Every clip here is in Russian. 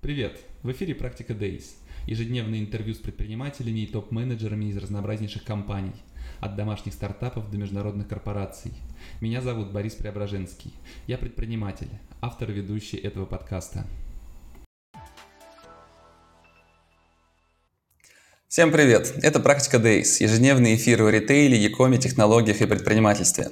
Привет! В эфире «Практика Days» – ежедневное интервью с предпринимателями и топ-менеджерами из разнообразнейших компаний, от домашних стартапов до международных корпораций. Меня зовут Борис Преображенский. Я предприниматель, автор и ведущий этого подкаста – Всем привет! Это «Практика Days» – ежедневный эфир о ритейле, якоме, технологиях и предпринимательстве.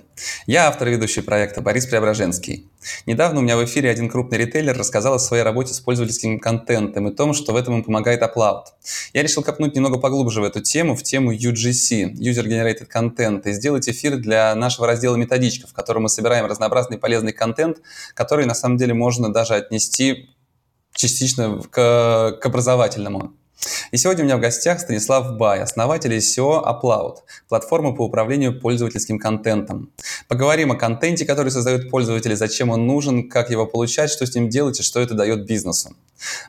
Я автор ведущий проекта Борис Преображенский. Недавно у меня в эфире один крупный ритейлер рассказал о своей работе с пользовательским контентом и том, что в этом им помогает Upload. Я решил копнуть немного поглубже в эту тему, в тему UGC – User Generated Content, и сделать эфир для нашего раздела методичка, в котором мы собираем разнообразный полезный контент, который на самом деле можно даже отнести частично к, к образовательному. И сегодня у меня в гостях Станислав Бай, основатель SEO Upload, платформы по управлению пользовательским контентом. Поговорим о контенте, который создают пользователи, зачем он нужен, как его получать, что с ним делать и что это дает бизнесу.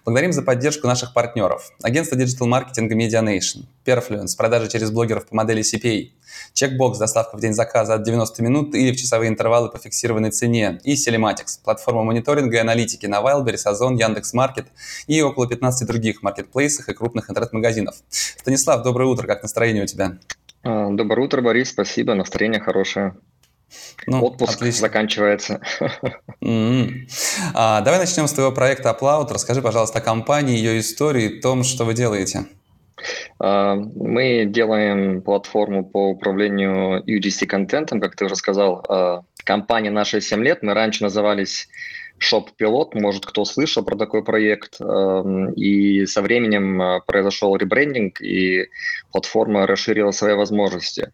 Благодарим за поддержку наших партнеров. Агентство digital-маркетинга MediaNation, Perfluence, продажи через блогеров по модели CPA, Чекбокс, доставка в день заказа от 90 минут или в часовые интервалы по фиксированной цене, и Sellematics, платформа мониторинга и аналитики на Wildberries, Озон, Яндекс.Маркет и около 15 других маркетплейсах и крупных интернет-магазинов. Станислав, доброе утро, как настроение у тебя? А, доброе утро, Борис, спасибо, настроение хорошее. Ну, Отпуск отлично. заканчивается. Mm-hmm. А, давай начнем с твоего проекта Upload. Расскажи, пожалуйста, о компании, ее истории, том, что вы делаете. А, мы делаем платформу по управлению UGC-контентом, как ты уже сказал. А, компания наша 7 лет. Мы раньше назывались Shop Пилот, может, кто слышал про такой проект. Эм, и со временем произошел ребрендинг, и платформа расширила свои возможности.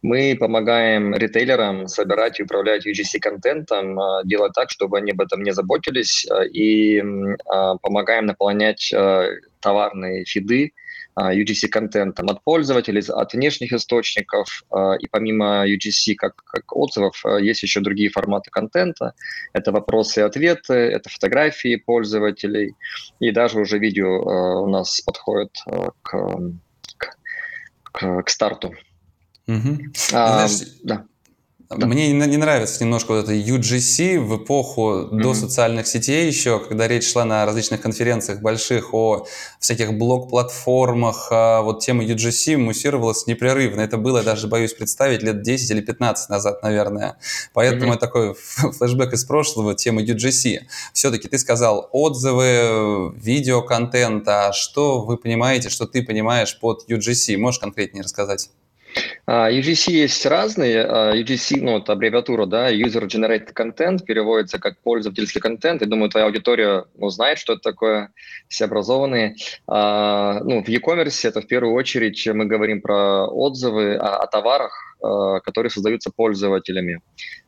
Мы помогаем ритейлерам собирать и управлять UGC-контентом, делать так, чтобы они об этом не заботились, и помогаем наполнять товарные фиды а, UGC-контентом от пользователей, от внешних источников. А, и помимо UGC как, как отзывов, а, есть еще другие форматы контента. Это вопросы и ответы, это фотографии пользователей. И даже уже видео у нас подходит к, к, к старту. Угу. А, Знаешь, да. Да. Мне не нравится немножко вот это UGC в эпоху mm-hmm. до социальных сетей еще, когда речь шла на различных конференциях больших о всяких блок-платформах, а вот тема UGC муссировалась непрерывно. Это было, даже боюсь представить, лет 10 или 15 назад, наверное. Поэтому mm-hmm. такой флешбэк из прошлого, тема UGC. Все-таки ты сказал отзывы, видеоконтент, а что вы понимаете, что ты понимаешь под UGC? Можешь конкретнее рассказать? А, UGC есть разные. А, UGC, ну, это аббревиатура, да, User Generated Content, переводится как пользовательский контент. Я думаю, твоя аудитория ну, знает, что это такое, все образованные. А, ну, в e-commerce это в первую очередь мы говорим про отзывы о, о товарах, которые создаются пользователями.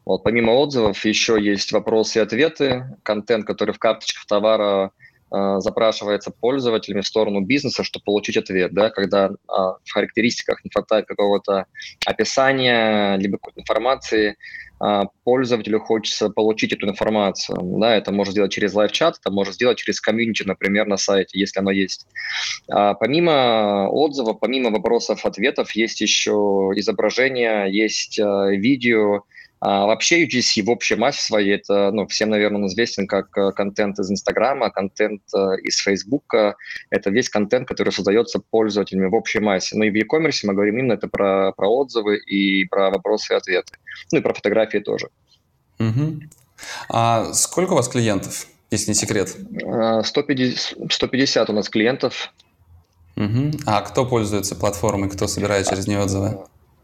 Вот, помимо отзывов еще есть вопросы и ответы, контент, который в карточках товара запрашивается пользователями в сторону бизнеса, чтобы получить ответ, да, когда а, в характеристиках не хватает какого-то описания, либо какой-то информации, а, пользователю хочется получить эту информацию. Да, это можно сделать через live-чат, это можно сделать через комьюнити, например, на сайте, если оно есть. А помимо отзывов, помимо вопросов-ответов, есть еще изображения, есть а, видео, а вообще UGC в общей массе своей, это, ну, всем, наверное, он известен как э, контент из Инстаграма, контент э, из Фейсбука. Это весь контент, который создается пользователями в общей массе. Но и в e-commerce мы говорим именно это про, про отзывы и про вопросы и ответы. Ну и про фотографии тоже. Угу. А сколько у вас клиентов, если не секрет? 150, э, 150 у нас клиентов. Угу. А кто пользуется платформой, кто собирает через нее отзывы?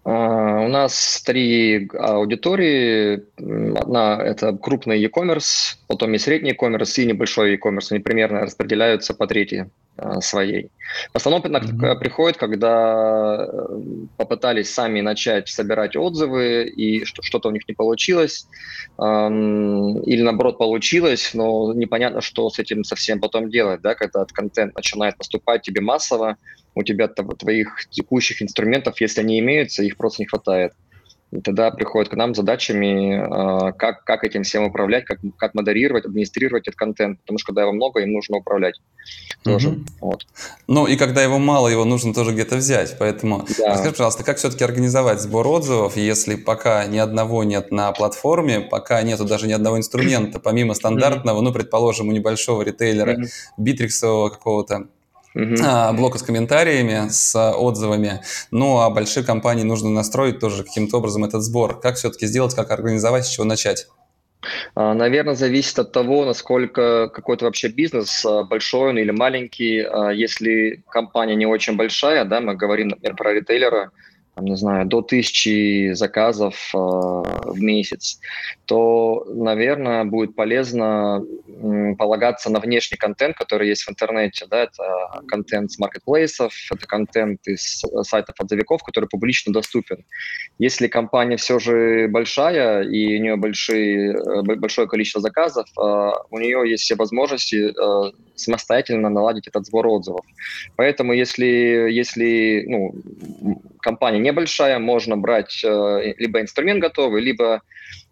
А, у нас три аудитории. Одна – это крупный e-commerce, потом есть средний e-commerce и небольшой e-commerce. Они примерно распределяются по трети а, своей. В основном mm-hmm. приходит, когда э, попытались сами начать собирать отзывы, и что-то у них не получилось, или наоборот получилось, но непонятно, что с этим совсем потом делать, да, когда контент начинает поступать тебе массово, у тебя твоих текущих инструментов, если они имеются, их просто не хватает. И тогда приходят к нам с задачами, э, как, как этим всем управлять, как, как модерировать, администрировать этот контент. Потому что когда его много, им нужно управлять тоже. Угу. Вот. Ну и когда его мало, его нужно тоже где-то взять. Поэтому да. расскажи, пожалуйста, как все-таки организовать сбор отзывов, если пока ни одного нет на платформе, пока нету даже ни одного инструмента, помимо стандартного, ну, предположим, у небольшого ритейлера, битриксового какого-то Uh-huh. блока с комментариями, с отзывами. Ну, а большие компании нужно настроить тоже каким-то образом этот сбор. Как все-таки сделать, как организовать, с чего начать? А, Наверное, зависит от того, насколько какой-то вообще бизнес, а, большой он или маленький. Если компания не очень большая, да, мы говорим, например, про ритейлера, не знаю, до тысячи заказов э, в месяц, то, наверное, будет полезно э, полагаться на внешний контент, который есть в интернете. Да? Это контент с маркетплейсов, это контент из сайтов отзывиков, который публично доступен. Если компания все же большая и у нее большие, э, большое количество заказов, э, у нее есть все возможности э, самостоятельно наладить этот сбор отзывов. Поэтому если, если ну, компания небольшая, можно брать э, либо инструмент готовый, либо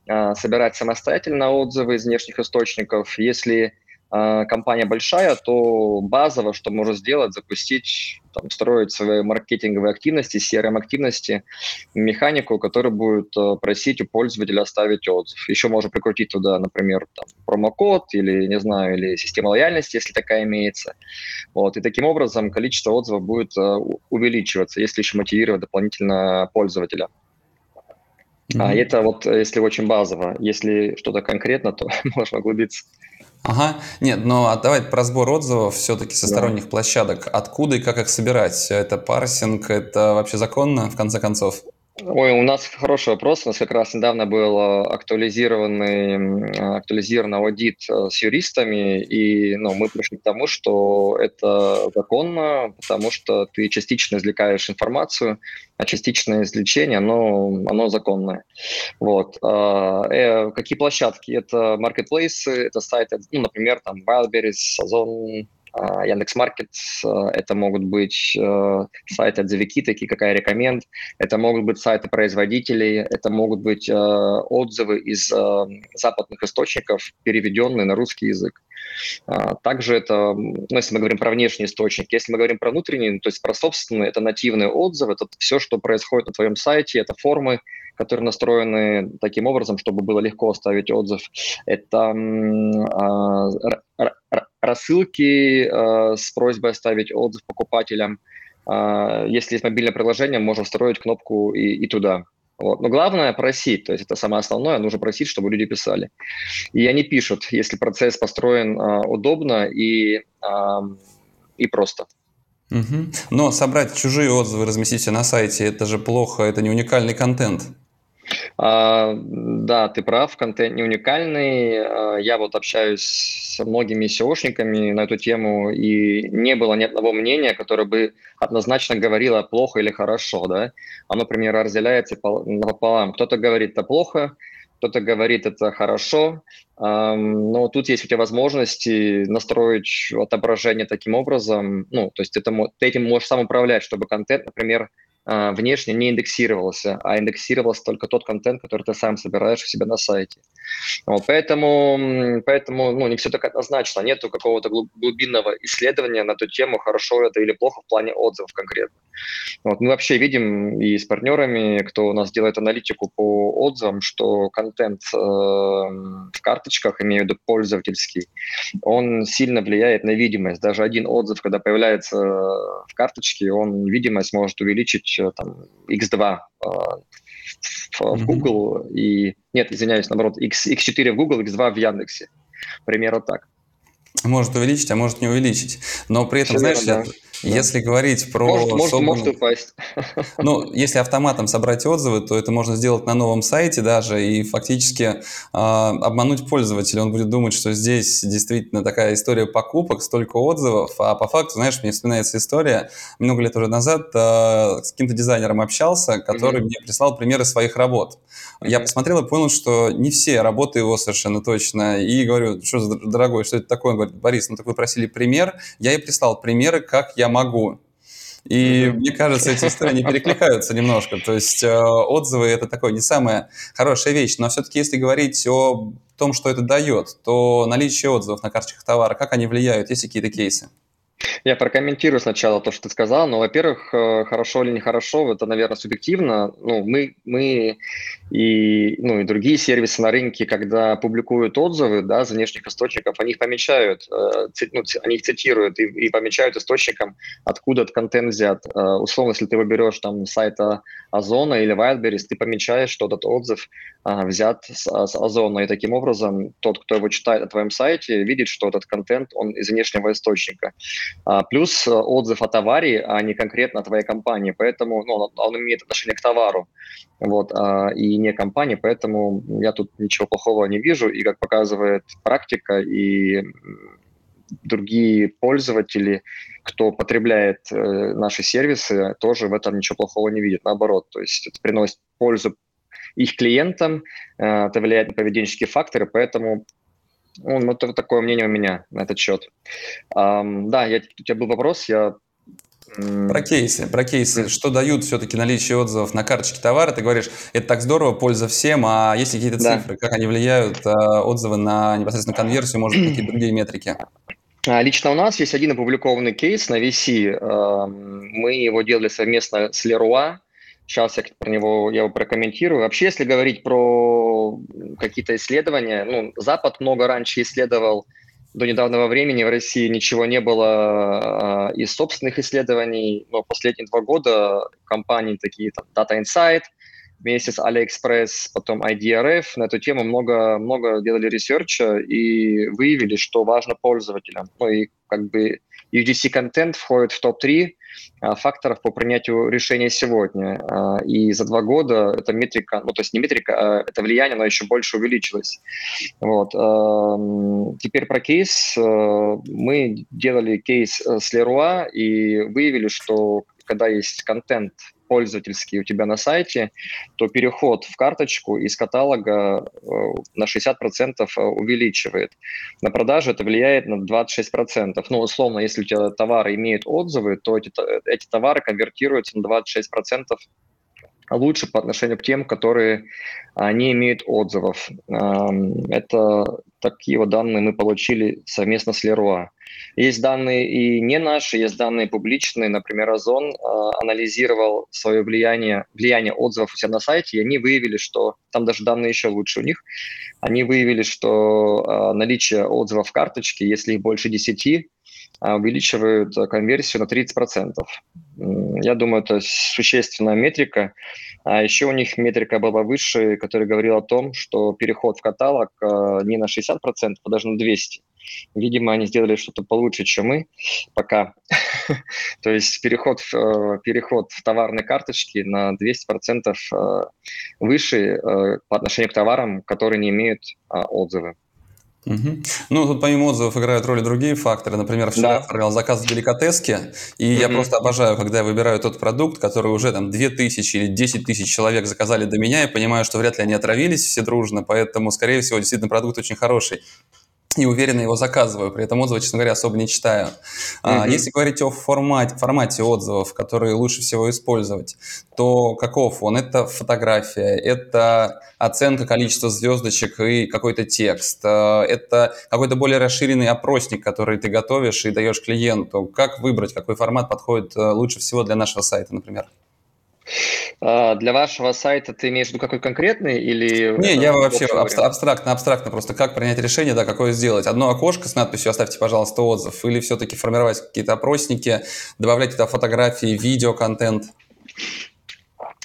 э, собирать самостоятельно отзывы из внешних источников. Если э, компания большая, то базово, что можно сделать, запустить, там, строить свои маркетинговые активности, CRM-активности, механику, которая будет э, просить у пользователя оставить отзыв. Еще можно прикрутить туда, например, там, промокод или, не знаю, или система лояльности, если такая имеется. Вот. И таким образом количество отзывов будет э, увеличиваться, если еще мотивировать дополнительно пользователя. Mm-hmm. А это вот если очень базово. Если что-то конкретно, то можно углубиться. Ага, нет, но а давай про сбор отзывов все-таки со да. сторонних площадок. Откуда и как их собирать? Это парсинг, это вообще законно, в конце концов? Ой, у нас хороший вопрос. У нас как раз недавно был э, актуализированный, актуализированный аудит э, с юристами, и ну, мы пришли к тому, что это законно, потому что ты частично извлекаешь информацию, а частичное извлечение, оно, оно законное. Вот. А, э, какие площадки? Это маркетплейсы, это сайты, ну, например, там Wildberries, Озон, Яндекс.Маркет, а, это могут быть э, сайты отзывики, такие как Рекоменд, это могут быть сайты производителей, это могут быть э, отзывы из э, западных источников, переведенные на русский язык. А, также это, ну, если мы говорим про внешний источник, если мы говорим про внутренний, то есть про собственные, это нативные отзывы, это все, что происходит на твоем сайте, это формы, которые настроены таким образом, чтобы было легко оставить отзыв. Это рассылки э, с просьбой оставить отзыв покупателям. Э, если есть мобильное приложение, можно встроить кнопку и, и туда. Вот. Но главное просить, то есть это самое основное, нужно просить, чтобы люди писали. И они пишут, если процесс построен э, удобно и, э, и просто. Угу. Но собрать чужие отзывы, разместить на сайте, это же плохо, это не уникальный контент. А, да, ты прав, контент не уникальный. А, я вот общаюсь с многими SEOшниками на эту тему, и не было ни одного мнения, которое бы однозначно говорило плохо или хорошо. Да? Оно, например, разделяется пополам. Кто-то говорит это плохо, кто-то говорит это хорошо, но тут есть у тебя возможности настроить отображение таким образом, ну, то есть это, ты этим можешь сам управлять, чтобы контент, например, а, внешне не индексировался, а индексировался только тот контент, который ты сам собираешь у себя на сайте. Вот, поэтому, поэтому ну, не все так однозначно. Нету какого-то глубинного исследования на эту тему, хорошо это или плохо в плане отзывов конкретно. Вот, мы вообще видим и с партнерами, кто у нас делает аналитику по отзывам, что контент э, в карточках, имею в виду пользовательский, он сильно влияет на видимость. Даже один отзыв, когда появляется в карточке, он видимость может увеличить э, там, x2 э, в, в Google и... Нет, извиняюсь, наоборот, X, X4 в Google, X2 в Яндексе. Примерно так. Может увеличить, а может не увеличить. Но при этом, Все знаешь, верно, да. Если говорить про... Может, может, собран... может упасть. Ну, если автоматом собрать отзывы, то это можно сделать на новом сайте даже и фактически э, обмануть пользователя. Он будет думать, что здесь действительно такая история покупок, столько отзывов, а по факту, знаешь, мне вспоминается история, много лет уже назад э, с каким-то дизайнером общался, который mm-hmm. мне прислал примеры своих работ. Mm-hmm. Я посмотрел и понял, что не все работы его совершенно точно. И говорю, что за дорогой, что это такое? Он говорит, Борис, ну так вы просили пример. Я ей прислал примеры, как я могу. И мне кажется, эти истории не перекликаются немножко. То есть э, отзывы это такое не самая хорошая вещь. Но все-таки, если говорить о том, что это дает, то наличие отзывов на карточках товара, как они влияют, есть какие-то кейсы? Я прокомментирую сначала то, что ты сказал. Но, во-первых, э, хорошо или нехорошо, это, наверное, субъективно. Ну, мы, мы и, ну, и другие сервисы на рынке, когда публикуют отзывы да, за внешних источников, они их помечают, э, ну, они их цитируют и, и помечают источником, откуда этот контент взят. Э, условно, если ты выберешь там сайта Озона или Wildberries, ты помечаешь, что этот отзыв взят с, с Озона. И таким образом тот, кто его читает на твоем сайте, видит, что этот контент, он из внешнего источника. А, плюс э, отзыв о товаре, а не конкретно о твоей компании. Поэтому ну, он имеет отношение к товару вот, а, и не компании, поэтому я тут ничего плохого не вижу. И как показывает практика и другие пользователи, кто потребляет э, наши сервисы, тоже в этом ничего плохого не видит. Наоборот, то есть это приносит пользу их клиентам, э, это влияет на поведенческие факторы, поэтому ну, вот такое мнение у меня на этот счет. Um, да, я, у тебя был вопрос, я про кейсы, про кейсы, что дают все-таки наличие отзывов на карточке товара. Ты говоришь, это так здорово, польза всем, а есть какие-то да. цифры, как они влияют, а, отзывы на непосредственно конверсию, может быть, какие-то другие метрики? А, лично у нас есть один опубликованный кейс на VC. Мы его делали совместно с Leroy, Сейчас я про него я его прокомментирую. Вообще, если говорить про какие-то исследования, ну, Запад много раньше исследовал, до недавнего времени в России ничего не было э, из собственных исследований, но последние два года компании такие, там, Data Insight, вместе с AliExpress, потом IDRF на эту тему много, много делали research а и выявили, что важно пользователям. Ну и как бы UGC-контент входит в топ-3 а, факторов по принятию решения сегодня. А, и за два года эта метрика, ну то есть не метрика, а это влияние, оно еще больше увеличилось. Вот. Теперь про кейс. Мы делали кейс с Leroy и выявили, что когда есть контент пользовательский у тебя на сайте, то переход в карточку из каталога э, на 60% э, увеличивает. На продаже это влияет на 26%. Ну, условно, если у тебя товары имеют отзывы, то эти, эти товары конвертируются на 26% лучше по отношению к тем, которые а, не имеют отзывов. Это такие вот данные мы получили совместно с Leroy. Есть данные и не наши, есть данные публичные. Например, Озон э, анализировал свое влияние, влияние отзывов у себя на сайте, и они выявили, что там даже данные еще лучше у них. Они выявили, что наличие отзывов в карточке, если их больше 10, э, увеличивают конверсию на 30%. Я думаю, это существенная метрика. А еще у них метрика была выше, которая говорила о том, что переход в каталог э, не на 60%, а даже на 200%. Видимо, они сделали что-то получше, чем мы пока. То есть переход переход в товарные карточки на 200% э, выше по отношению к товарам, которые не имеют отзывы. Угу. Ну, тут помимо отзывов играют роли другие факторы. Например, вчера да. отправлял заказ в деликатеске, и угу. я просто обожаю, когда я выбираю тот продукт, который уже там 2000 или 10 тысяч человек заказали до меня, и понимаю, что вряд ли они отравились все дружно, поэтому, скорее всего, действительно продукт очень хороший и уверенно его заказываю, при этом отзывы, честно говоря, особо не читаю. Mm-hmm. Если говорить о формате, формате отзывов, которые лучше всего использовать, то каков он? Это фотография, это оценка количества звездочек и какой-то текст, а, это какой-то более расширенный опросник, который ты готовишь и даешь клиенту. Как выбрать, какой формат подходит а, лучше всего для нашего сайта, например? А, для вашего сайта ты имеешь в виду какой конкретный или... Не, я вообще абстрактно, абстрактно просто как принять решение, да, какое сделать. Одно окошко с надписью «Оставьте, пожалуйста, отзыв» или все-таки формировать какие-то опросники, добавлять туда фотографии, видео, контент?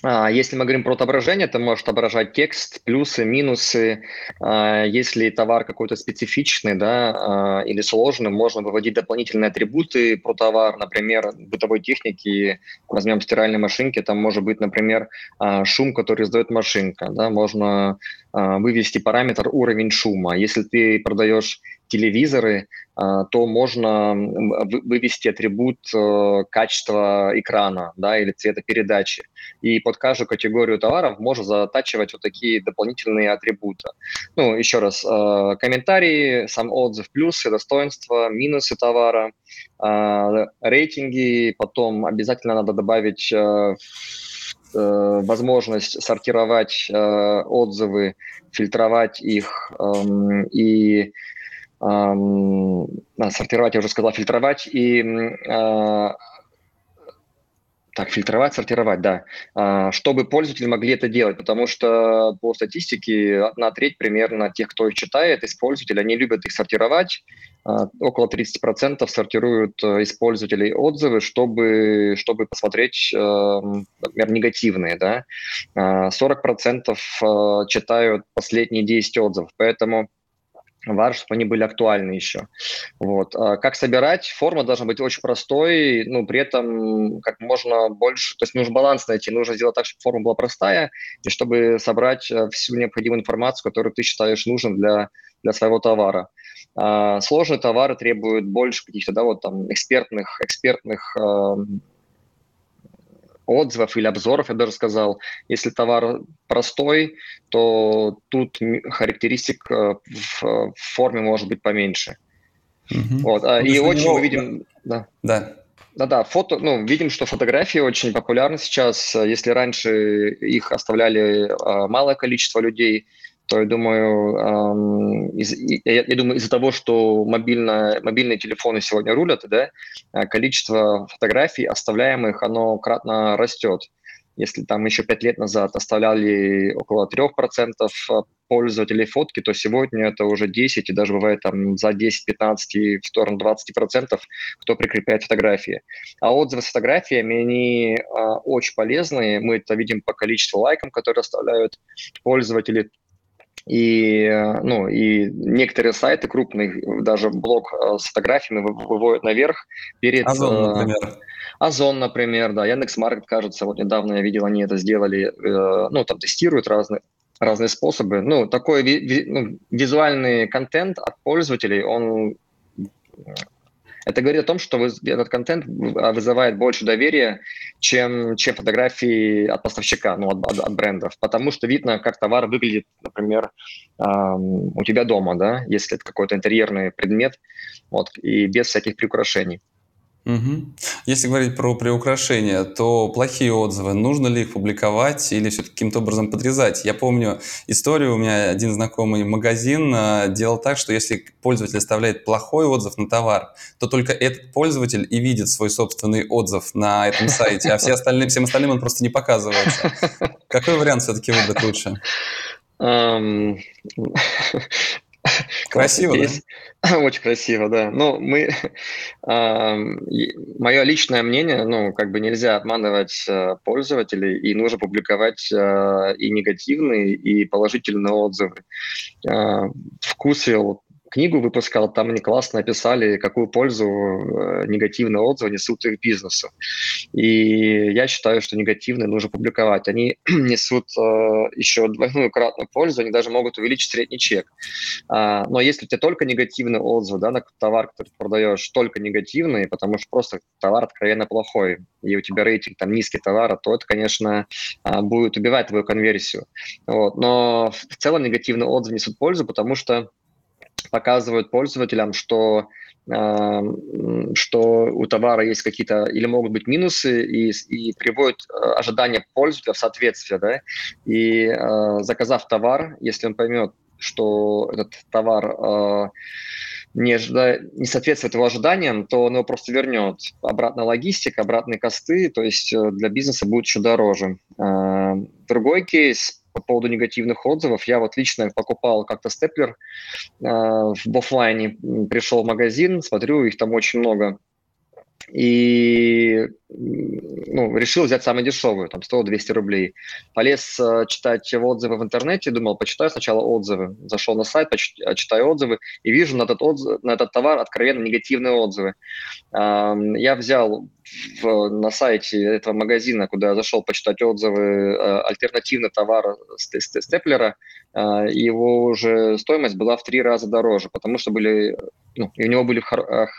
А, если мы говорим про отображение, то может отображать текст, плюсы, минусы. А, если товар какой-то специфичный да, а, или сложный, можно выводить дополнительные атрибуты про товар. Например, бытовой техники, возьмем стиральные машинки, там может быть, например, шум, который издает машинка. Да, можно вывести параметр уровень шума. Если ты продаешь телевизоры, то можно вывести атрибут качества экрана да, или цвета передачи. И под каждую категорию товаров можно затачивать вот такие дополнительные атрибуты. Ну, еще раз, комментарии, сам отзыв, плюсы, достоинства, минусы товара, рейтинги, потом обязательно надо добавить Э, возможность сортировать э, отзывы, фильтровать их эм, и сортировать, я уже сказал, фильтровать и э, так, фильтровать, сортировать, да. А, чтобы пользователи могли это делать, потому что по статистике одна треть примерно тех, кто их читает, использователи, они любят их сортировать. А, около 30% сортируют э, использователей отзывы, чтобы, чтобы посмотреть, эм, например, негативные, да. 40% а, э, читают последние 10 отзывов, поэтому важно, чтобы они были актуальны еще. Вот. А как собирать? Форма должна быть очень простой, ну, при этом как можно больше, то есть нужно баланс найти, нужно сделать так, чтобы форма была простая, и чтобы собрать э, всю необходимую информацию, которую ты считаешь нужным для, для своего товара. А, сложные товары требуют больше каких-то, да, вот там экспертных, экспертных э, отзывов или обзоров, я даже сказал. Если товар простой, то тут характеристик э, в форме может быть поменьше. Угу. Вот. Ну, и очень него... мы видим... Да. да. Да-да, фото, ну, видим, что фотографии очень популярны сейчас. Если раньше их оставляли а, малое количество людей, то я думаю, из, я, я думаю, из-за того, что мобильно, мобильные телефоны сегодня рулят, да, э, количество фотографий оставляемых, оно кратно растет. Если там еще пять лет назад оставляли около 3% э, пользователей фотки, то сегодня это уже 10, и даже бывает там за 10-15 и в сторону 20%, кто прикрепляет фотографии. А отзывы с фотографиями, они э, очень полезные. Мы это видим по количеству лайков, которые оставляют пользователи и, ну, и некоторые сайты крупные, даже блог э, с фотографиями выводят наверх перед... Озон, э, например. Озон, например, да, Яндекс.Маркет, кажется, вот недавно я видел, они это сделали, э, ну, там тестируют разные, разные способы. Ну, такой ви, ви, ну, визуальный контент от пользователей, он это говорит о том, что этот контент вызывает больше доверия, чем, чем фотографии от поставщика, ну, от, от, от брендов, потому что видно, как товар выглядит, например, эм, у тебя дома, да, если это какой-то интерьерный предмет, вот, и без всяких приукрашений. Угу. Если говорить про приукрашения, то плохие отзывы, нужно ли их публиковать или все-таки каким-то образом подрезать? Я помню историю, у меня один знакомый магазин э, делал так, что если пользователь оставляет плохой отзыв на товар, то только этот пользователь и видит свой собственный отзыв на этом сайте, а все остальные, всем остальным он просто не показывается. Какой вариант все-таки выбрать лучше? Красиво, да? Очень красиво, да. Ну, мы... Мое личное мнение, ну, как бы нельзя обманывать э, пользователей, и нужно публиковать э, и негативные, и положительные отзывы. Э, Вкусвилл книгу выпускал, там они классно описали, какую пользу э, негативные отзывы несут их бизнесу. И я считаю, что негативные нужно публиковать. Они несут э, еще двойную кратную пользу, они даже могут увеличить средний чек. А, но если у тебя только негативные отзывы да, на товар, который ты продаешь, только негативные, потому что просто товар откровенно плохой, и у тебя рейтинг там низкий товара, то это, конечно, а, будет убивать твою конверсию. Вот. Но в целом негативные отзывы несут пользу, потому что показывают пользователям, что э, что у товара есть какие-то или могут быть минусы и, и приводят э, ожидания пользователя в соответствие, да, и э, заказав товар, если он поймет, что этот товар э, не, ожидает, не соответствует его ожиданиям, то он его просто вернет. Обратная логистика, обратные косты, то есть э, для бизнеса будет еще дороже. Другой кейс по поводу негативных отзывов. Я вот лично покупал как-то степлер э, в офлайне, пришел в магазин, смотрю, их там очень много. И ну, решил взять самую дешевую, там, стоило 200 рублей. Полез э, читать отзывы в интернете, думал, почитаю сначала отзывы. Зашел на сайт, почитаю, читаю отзывы, и вижу на этот, отзыв, на этот товар откровенно негативные отзывы. Э, я взял в, на сайте этого магазина, куда я зашел почитать отзывы, э, альтернативный товар степлера, э, его уже стоимость была в три раза дороже, потому что были, ну, у него были хор-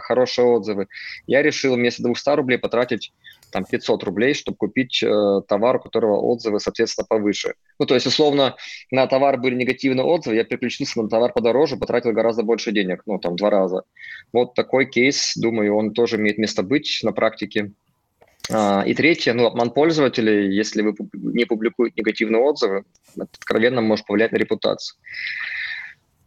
хорошие отзывы. Я решил вместо 200 рублей потратить там 500 рублей, чтобы купить э, товар, у которого отзывы, соответственно, повыше. Ну, то есть, условно, на товар были негативные отзывы, я переключился на товар подороже, потратил гораздо больше денег, ну, там, два раза. Вот такой кейс, думаю, он тоже имеет место быть на практике. А, и третье, ну, обман пользователей, если вы не публикуете негативные отзывы, это откровенно может повлиять на репутацию.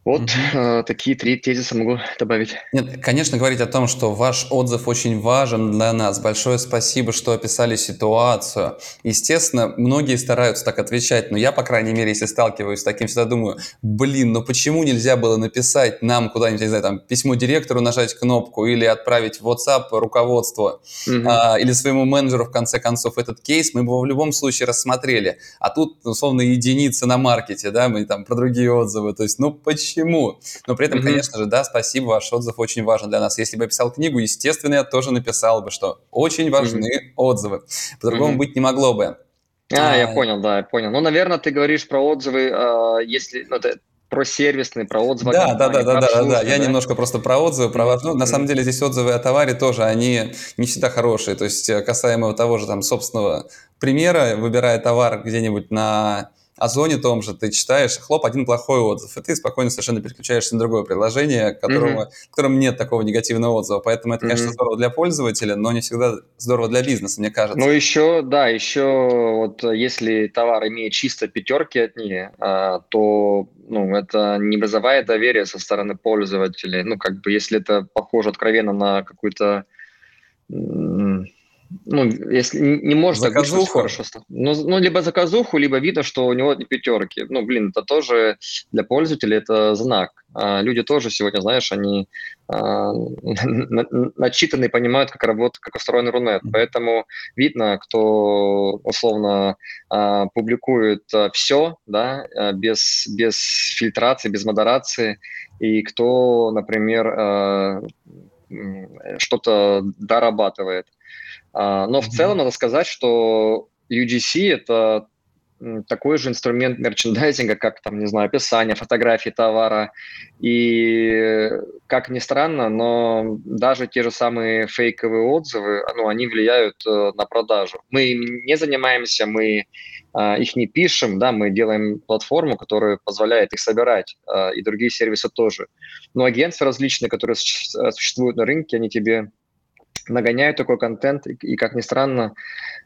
Вот угу. э, такие три тезиса могу добавить. Нет, конечно, говорить о том, что ваш отзыв очень важен для нас. Большое спасибо, что описали ситуацию. Естественно, многие стараются так отвечать, но я, по крайней мере, если сталкиваюсь с таким, всегда думаю, блин, ну почему нельзя было написать нам куда-нибудь, не знаю, там, письмо директору, нажать кнопку или отправить в WhatsApp руководству угу. а, или своему менеджеру, в конце концов, этот кейс, мы бы его в любом случае рассмотрели. А тут, условно, единицы на маркете, да, мы там про другие отзывы. То есть, ну почему? Почему. Но при этом, mm-hmm. конечно же, да, спасибо, ваш отзыв очень важен для нас. Если бы я писал книгу, естественно, я тоже написал бы, что очень важны mm-hmm. отзывы. По-другому mm-hmm. быть не могло бы. А, а, я понял, да, я понял. Ну, наверное, ты говоришь про отзывы, э, если, ну, это про сервисные, про отзывы. Да, да, да, да, да, да, да. Я немножко просто про отзывы, про важно. Ну, на самом деле здесь отзывы о товаре тоже, они не всегда хорошие. То есть э, касаемо того же там собственного примера, выбирая товар где-нибудь на Озоне том же ты читаешь, хлоп, один плохой отзыв, и ты спокойно совершенно переключаешься на другое приложение, которого, mm-hmm. в котором нет такого негативного отзыва. Поэтому это, конечно, mm-hmm. здорово для пользователя, но не всегда здорово для бизнеса, мне кажется. Ну, еще, да, еще вот если товар имеет чисто пятерки от нее, а, то ну, это не вызывает доверия со стороны пользователей. Ну, как бы, если это похоже откровенно на какую-то ну, если не может заказуху. так хорошо. Ну, ну, либо заказуху, либо видно, что у него пятерки. Ну, блин, это тоже для пользователя это знак. А люди тоже сегодня, знаешь, они а, начитаны, понимают, как работает, как устроен Рунет. Поэтому видно, кто условно а, публикует а, все, да, а, без, без фильтрации, без модерации, и кто, например, а, что-то дорабатывает. А, но в целом надо сказать, что UGC – это такой же инструмент мерчендайзинга, как, там, не знаю, описание, фотографии товара. И, как ни странно, но даже те же самые фейковые отзывы, ну, они влияют э, на продажу. Мы им не занимаемся, мы э, их не пишем, да, мы делаем платформу, которая позволяет их собирать, э, и другие сервисы тоже. Но агентства различные, которые существуют на рынке, они тебе нагоняют такой контент, и, как ни странно,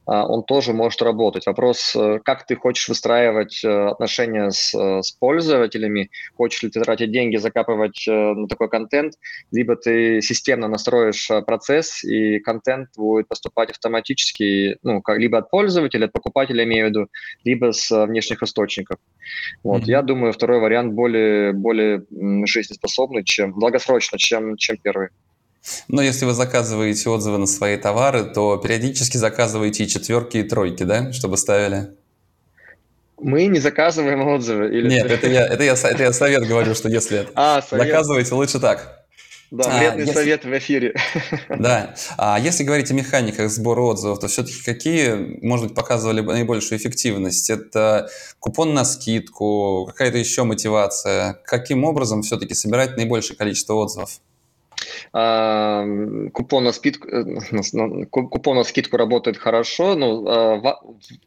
а, он тоже может работать. Вопрос, э, как ты хочешь выстраивать э, отношения с, э, с пользователями, хочешь ли ты тратить деньги, закапывать на такой контент, либо ты системно настроишь процесс, и контент будет поступать автоматически, ну, как, либо от пользователя, от покупателя, имею в виду, либо с внешних источников. Вот, mm-hmm. я думаю, второй вариант более, более жизнеспособный, чем долгосрочно, чем, чем первый. Но если вы заказываете отзывы на свои товары, то периодически заказываете и четверки, и тройки, да, чтобы ставили? Мы не заказываем отзывы. Или... Нет, это я, это, я, это я совет говорю, что если а, заказываете, лучше так. Да, а, вредный если... совет в эфире. Да. А если говорить о механиках сбора отзывов, то все-таки какие, может быть, показывали наибольшую эффективность? Это купон на скидку, какая-то еще мотивация? Каким образом все-таки собирать наибольшее количество отзывов? Купон на, спид, э, скидку работает хорошо, но а,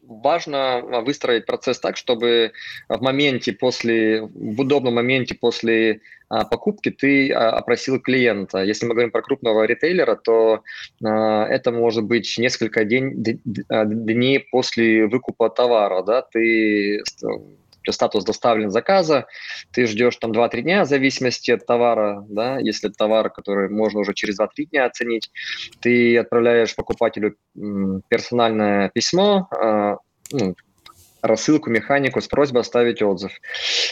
важно выстроить процесс так, чтобы в моменте после, в удобном моменте после а, покупки ты а, опросил клиента. Если мы говорим про крупного ритейлера, то это может быть несколько день, дней после выкупа товара. Да? Ты статус доставлен заказа, ты ждешь там 2-3 дня в зависимости от товара, да, если товар, который можно уже через 2-3 дня оценить, ты отправляешь покупателю персональное письмо, а, ну, рассылку механику с просьбой оставить отзыв.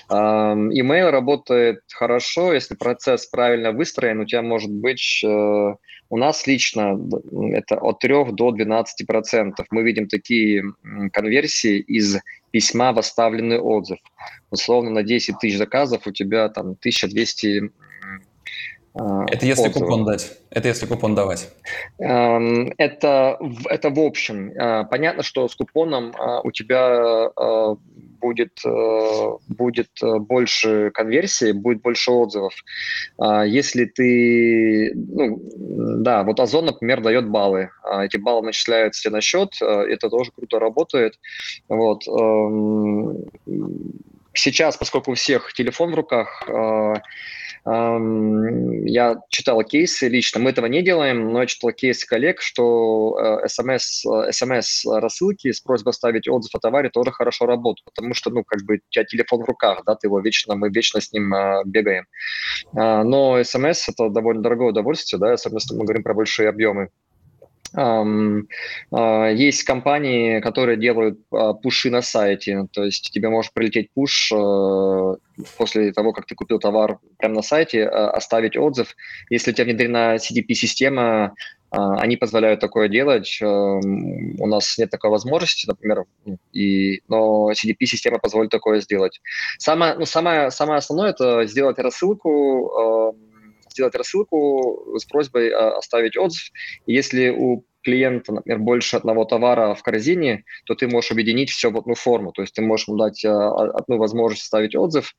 Email работает хорошо, если процесс правильно выстроен, у тебя может быть, э, у нас лично это от 3 до 12 процентов. Мы видим такие конверсии из письма в оставленный отзыв. Условно, на 10 тысяч заказов у тебя там 1200 а, это если отзывы. купон дать. Это если купон давать. Эм, это, это в общем. Э, понятно, что с купоном э, у тебя э, будет, будет больше конверсии, будет больше отзывов. А если ты... Ну, да, вот Озон, например, дает баллы. А эти баллы начисляются тебе на счет. Это тоже круто работает. Вот. Эм, сейчас, поскольку у всех телефон в руках, я читал кейсы лично, мы этого не делаем, но я читал кейсы коллег, что смс, э, смс рассылки с просьбой оставить отзыв о товаре тоже хорошо работают, потому что, ну, как бы у тебя телефон в руках, да, ты его вечно, мы вечно с ним а, бегаем. А, но смс это довольно дорогое удовольствие, да, особенно если мы говорим про большие объемы. А, есть компании, которые делают а, пуши на сайте, то есть тебе может прилететь пуш э, после того, как ты купил товар прямо на сайте, а, оставить отзыв. Если у тебя внедрена CDP-система, они позволяют такое делать. У нас нет такой возможности, например, и, но CDP-система позволит такое сделать. Самое, ну, самое, самое основное – это сделать рассылку, сделать рассылку с просьбой а, оставить отзыв. Если у клиента, например, больше одного товара в корзине, то ты можешь объединить все в одну форму. То есть ты можешь ему дать а, одну возможность оставить отзыв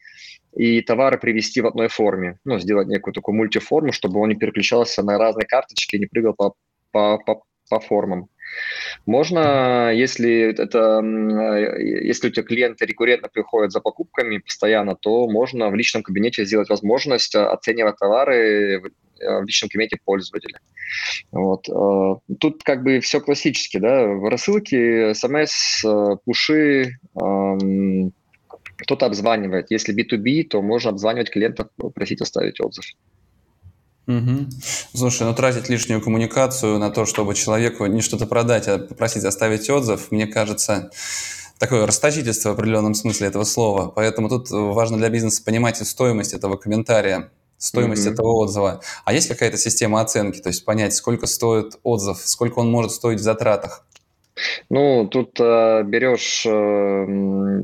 и товары привести в одной форме. Ну, сделать некую такую мультиформу, чтобы он не переключался на разные карточки, не прыгал по, по, по, по формам. Можно, если это, если у тебя клиенты рекуррентно приходят за покупками постоянно, то можно в личном кабинете сделать возможность а, оценивать товары в личном кабинете пользователя. Вот. Тут как бы все классически, да, в рассылке, смс, пуши, кто-то обзванивает. Если B2B, то можно обзванивать клиентов, просить оставить отзыв. Угу. Слушай, ну тратить лишнюю коммуникацию на то, чтобы человеку не что-то продать, а попросить оставить отзыв, мне кажется, такое расточительство в определенном смысле этого слова. Поэтому тут важно для бизнеса понимать и стоимость этого комментария, стоимость mm-hmm. этого отзыва. А есть какая-то система оценки, то есть понять, сколько стоит отзыв, сколько он может стоить в затратах? Ну, тут э, берешь э,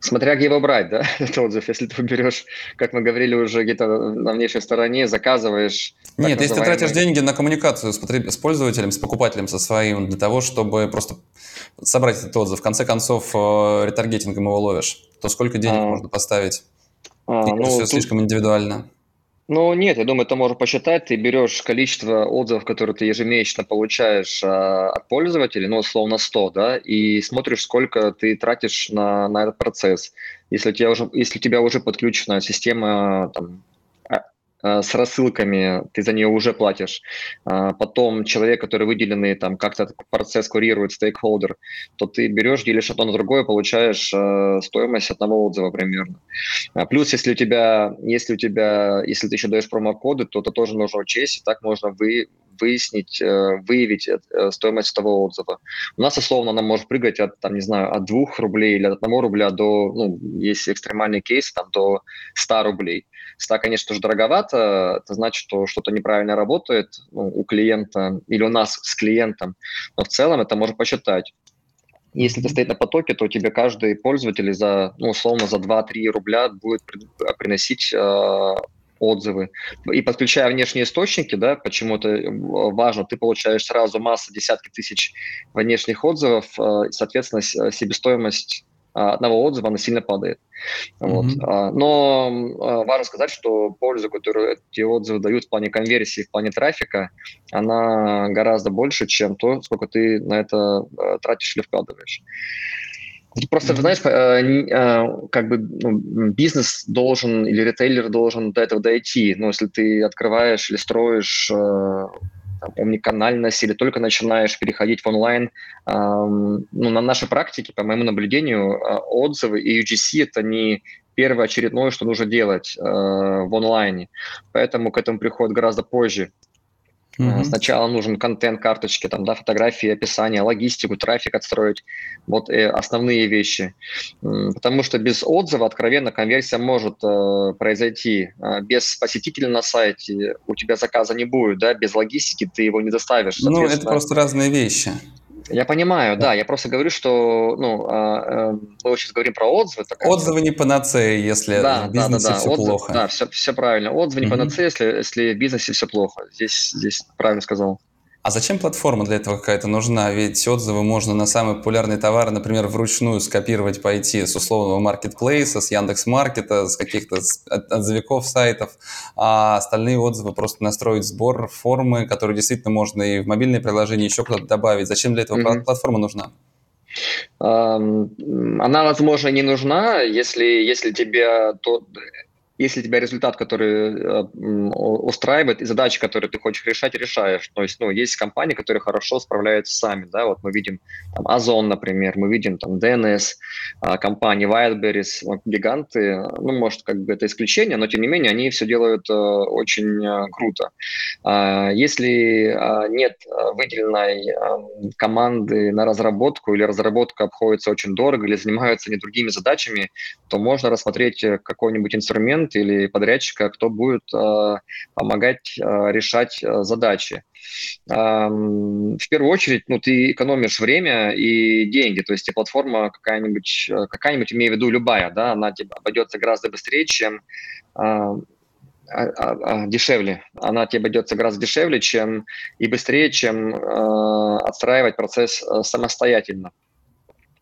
Смотря где его брать, да, этот отзыв. Если ты берешь, как мы говорили уже где-то на внешней стороне, заказываешь... Нет, если ты тратишь деньги на коммуникацию с, потреб... с пользователем, с покупателем со своим, для того, чтобы просто собрать этот отзыв, в конце концов, э, ретаргетингом его ловишь, то сколько денег а... можно поставить? А, ну, все тут... слишком индивидуально. Ну, нет, я думаю, это можно посчитать. Ты берешь количество отзывов, которые ты ежемесячно получаешь а, от пользователей, ну, условно 100, да, и смотришь, сколько ты тратишь на, на этот процесс. Если у тебя уже, если у тебя уже подключена система там, Э, с рассылками, ты за нее уже платишь. А, потом человек, который выделенный, там как-то процесс курирует, стейкхолдер, то ты берешь, делишь одно на другое, получаешь э, стоимость одного отзыва примерно. А, плюс, если у тебя, если у тебя, если ты еще даешь промокоды, то это тоже нужно учесть, и так можно вы, выяснить, э, выявить стоимость того отзыва. У нас, условно, она может прыгать от, там, не знаю, от 2 рублей или от 1 рубля до, ну, есть экстремальный кейс, там, до 100 рублей. 100, конечно же, дороговато, это значит, что что-то неправильно работает ну, у клиента или у нас с клиентом, но в целом это можно посчитать. Если это стоит на потоке, то тебе каждый пользователь за, ну, условно, за 2-3 рубля будет приносить э, отзывы. И подключая внешние источники, да, почему это важно, ты получаешь сразу массу, десятки тысяч внешних отзывов, э, соответственно, себестоимость а, одного отзыва, она сильно падает. Mm-hmm. Вот. А, но а, важно сказать, что пользу, которую эти отзывы дают в плане конверсии, в плане трафика, она гораздо больше, чем то, сколько ты на это тратишь или вкладываешь. Просто, mm-hmm. знаешь, как бы ну, бизнес должен или ритейлер должен до этого дойти. Ну, если ты открываешь или строишь там, омниканальность или только начинаешь переходить в онлайн. ну, на нашей практике, по моему наблюдению, отзывы и UGC – это не первое очередное, что нужно делать э, в онлайне. Поэтому к этому приходит гораздо позже. Mm-hmm. Сначала нужен контент карточки, там, да, фотографии, описание, логистику, трафик отстроить. Вот э, основные вещи. Потому что без отзыва, откровенно, конверсия может э, произойти. А без посетителя на сайте у тебя заказа не будет, да, без логистики ты его не доставишь. Ну, это просто разные вещи. Я понимаю, да. Я просто говорю, что ну, э, мы сейчас говорим про отзывы. Отзывы не панацея, если да, в бизнесе да, да, да. все Отзыв, плохо. Да, все, все правильно. Отзывы не панацея, если, если в бизнесе все плохо. Здесь, здесь правильно сказал. А зачем платформа для этого какая-то нужна? Ведь отзывы можно на самые популярные товары, например, вручную скопировать, пойти с условного маркетплейса, с Яндекс Маркета, с каких-то отзывиков сайтов, а остальные отзывы просто настроить сбор формы, которые действительно можно и в мобильное приложение еще куда-то добавить. Зачем для этого mm-hmm. платформа нужна? Она, возможно, не нужна, если, если тебе то, если тебя результат, который э, устраивает, и задачи, которые ты хочешь решать, решаешь. То есть, ну, есть компании, которые хорошо справляются сами, да, вот мы видим там Озон, например, мы видим там DNS, а, компании Wildberries, гиганты, ну, может, как бы это исключение, но тем не менее они все делают э, очень э, круто. А, если а, нет выделенной команды на разработку или разработка обходится очень дорого или занимаются не другими задачами, то можно рассмотреть какой-нибудь инструмент, клиента или подрядчика, кто будет э, помогать э, решать э, задачи. В первую очередь, ну, ты экономишь время и деньги, то есть платформа какая-нибудь, какая-нибудь, имею в виду любая, да, она тебе обойдется гораздо быстрее, чем а, а, а, дешевле. Она тебе обойдется гораздо дешевле, чем и быстрее, чем э, отстраивать процесс самостоятельно.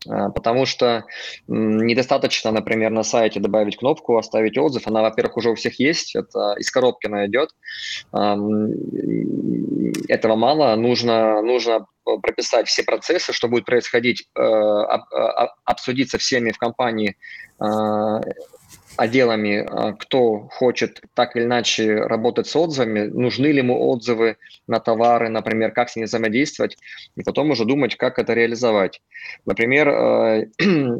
Потому что недостаточно, например, на сайте добавить кнопку, оставить отзыв. Она, во-первых, уже у всех есть, это из коробки она идет. Этого мало, нужно, нужно прописать все процессы, что будет происходить, э, а, обсудить со всеми в компании а, отделами, а, кто хочет так или иначе работать с отзывами, нужны ли ему отзывы на товары, например, как с ними взаимодействовать, и потом уже думать, как это реализовать. Например, э,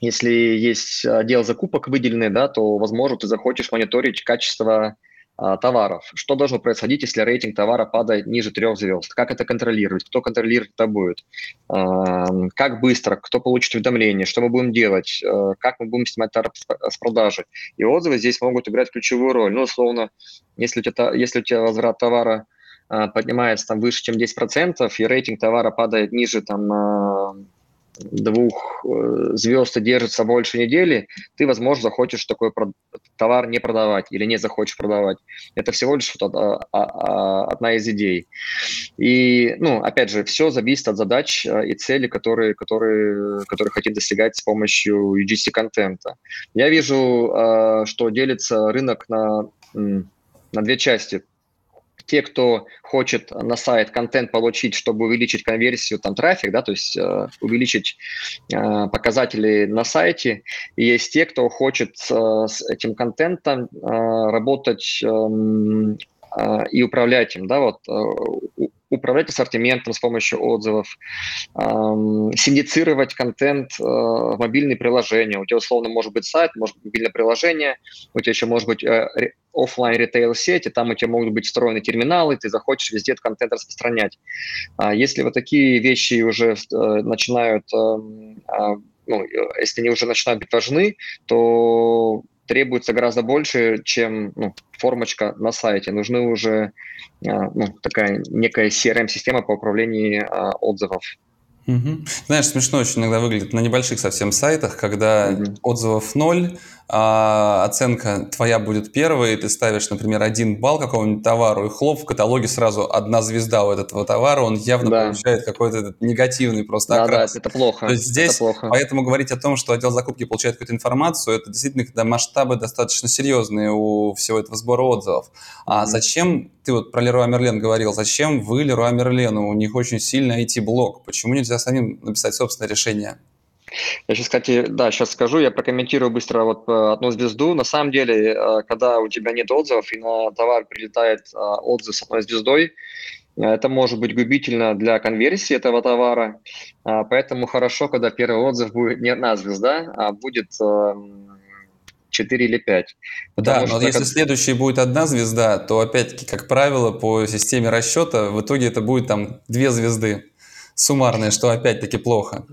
если есть отдел закупок выделенный, да, то, возможно, ты захочешь мониторить качество а, товаров. Что должно происходить, если рейтинг товара падает ниже трех звезд? Как это контролировать? Кто контролировать это будет? А, как быстро? Кто получит уведомление? Что мы будем делать? А, как мы будем снимать товар с продажи? И отзывы здесь могут играть ключевую роль. Ну, условно, если у тебя, если у тебя возврат товара поднимается там выше, чем 10%, и рейтинг товара падает ниже там двух э, звезд держится больше недели, ты, возможно, захочешь такой товар не продавать или не захочешь продавать. Это всего лишь вот а, а, одна из идей. И, ну, опять же, все зависит от задач э, и целей, которые, которые, которые хотим достигать с помощью UGC-контента. Я вижу, э, что делится рынок на, на две части те, кто хочет на сайт контент получить, чтобы увеличить конверсию, там, трафик, да, то есть э, увеличить э, показатели на сайте, и есть те, кто хочет э, с этим контентом э, работать э, и управлять им, да, вот э, управлять ассортиментом с помощью отзывов, эм, синдицировать контент э, в мобильные приложения. У тебя условно может быть сайт, может быть мобильное приложение, у тебя еще может быть э, офлайн ритейл сети, там у тебя могут быть встроены терминалы, ты захочешь везде этот контент распространять. А если вот такие вещи уже э, начинают, э, э, ну, если они уже начинают быть важны, то требуется гораздо больше, чем ну, формочка на сайте. Нужны уже а, ну, такая некая CRM-система по управлению а, отзывов. Угу. Знаешь, смешно очень иногда выглядит на небольших совсем сайтах, когда угу. отзывов ноль, а, оценка твоя будет первой, и ты ставишь, например, один балл какому-нибудь товару, и хлоп, в каталоге сразу одна звезда у этого товара, он явно да. получает какой-то негативный просто да, окрас. Да, это плохо. То есть здесь, это плохо. поэтому говорить о том, что отдел закупки получает какую-то информацию, это действительно, когда масштабы достаточно серьезные у всего этого сбора отзывов. А mm зачем, ты вот про Леруа Мерлен говорил, зачем вы Леруа Мерлену, у них очень сильный IT-блок, почему нельзя самим написать собственное решение? Я сейчас, кстати, да, сейчас скажу, я прокомментирую быстро вот э, одну звезду. На самом деле, э, когда у тебя нет отзывов и на товар прилетает э, отзыв с одной звездой, это может быть губительно для конверсии этого товара. Поэтому хорошо, когда первый отзыв будет не одна звезда, а будет 4 или 5. Да, но если как... следующий будет одна звезда, то опять-таки, как правило, по системе расчета в итоге это будет там две звезды суммарные, что опять-таки плохо.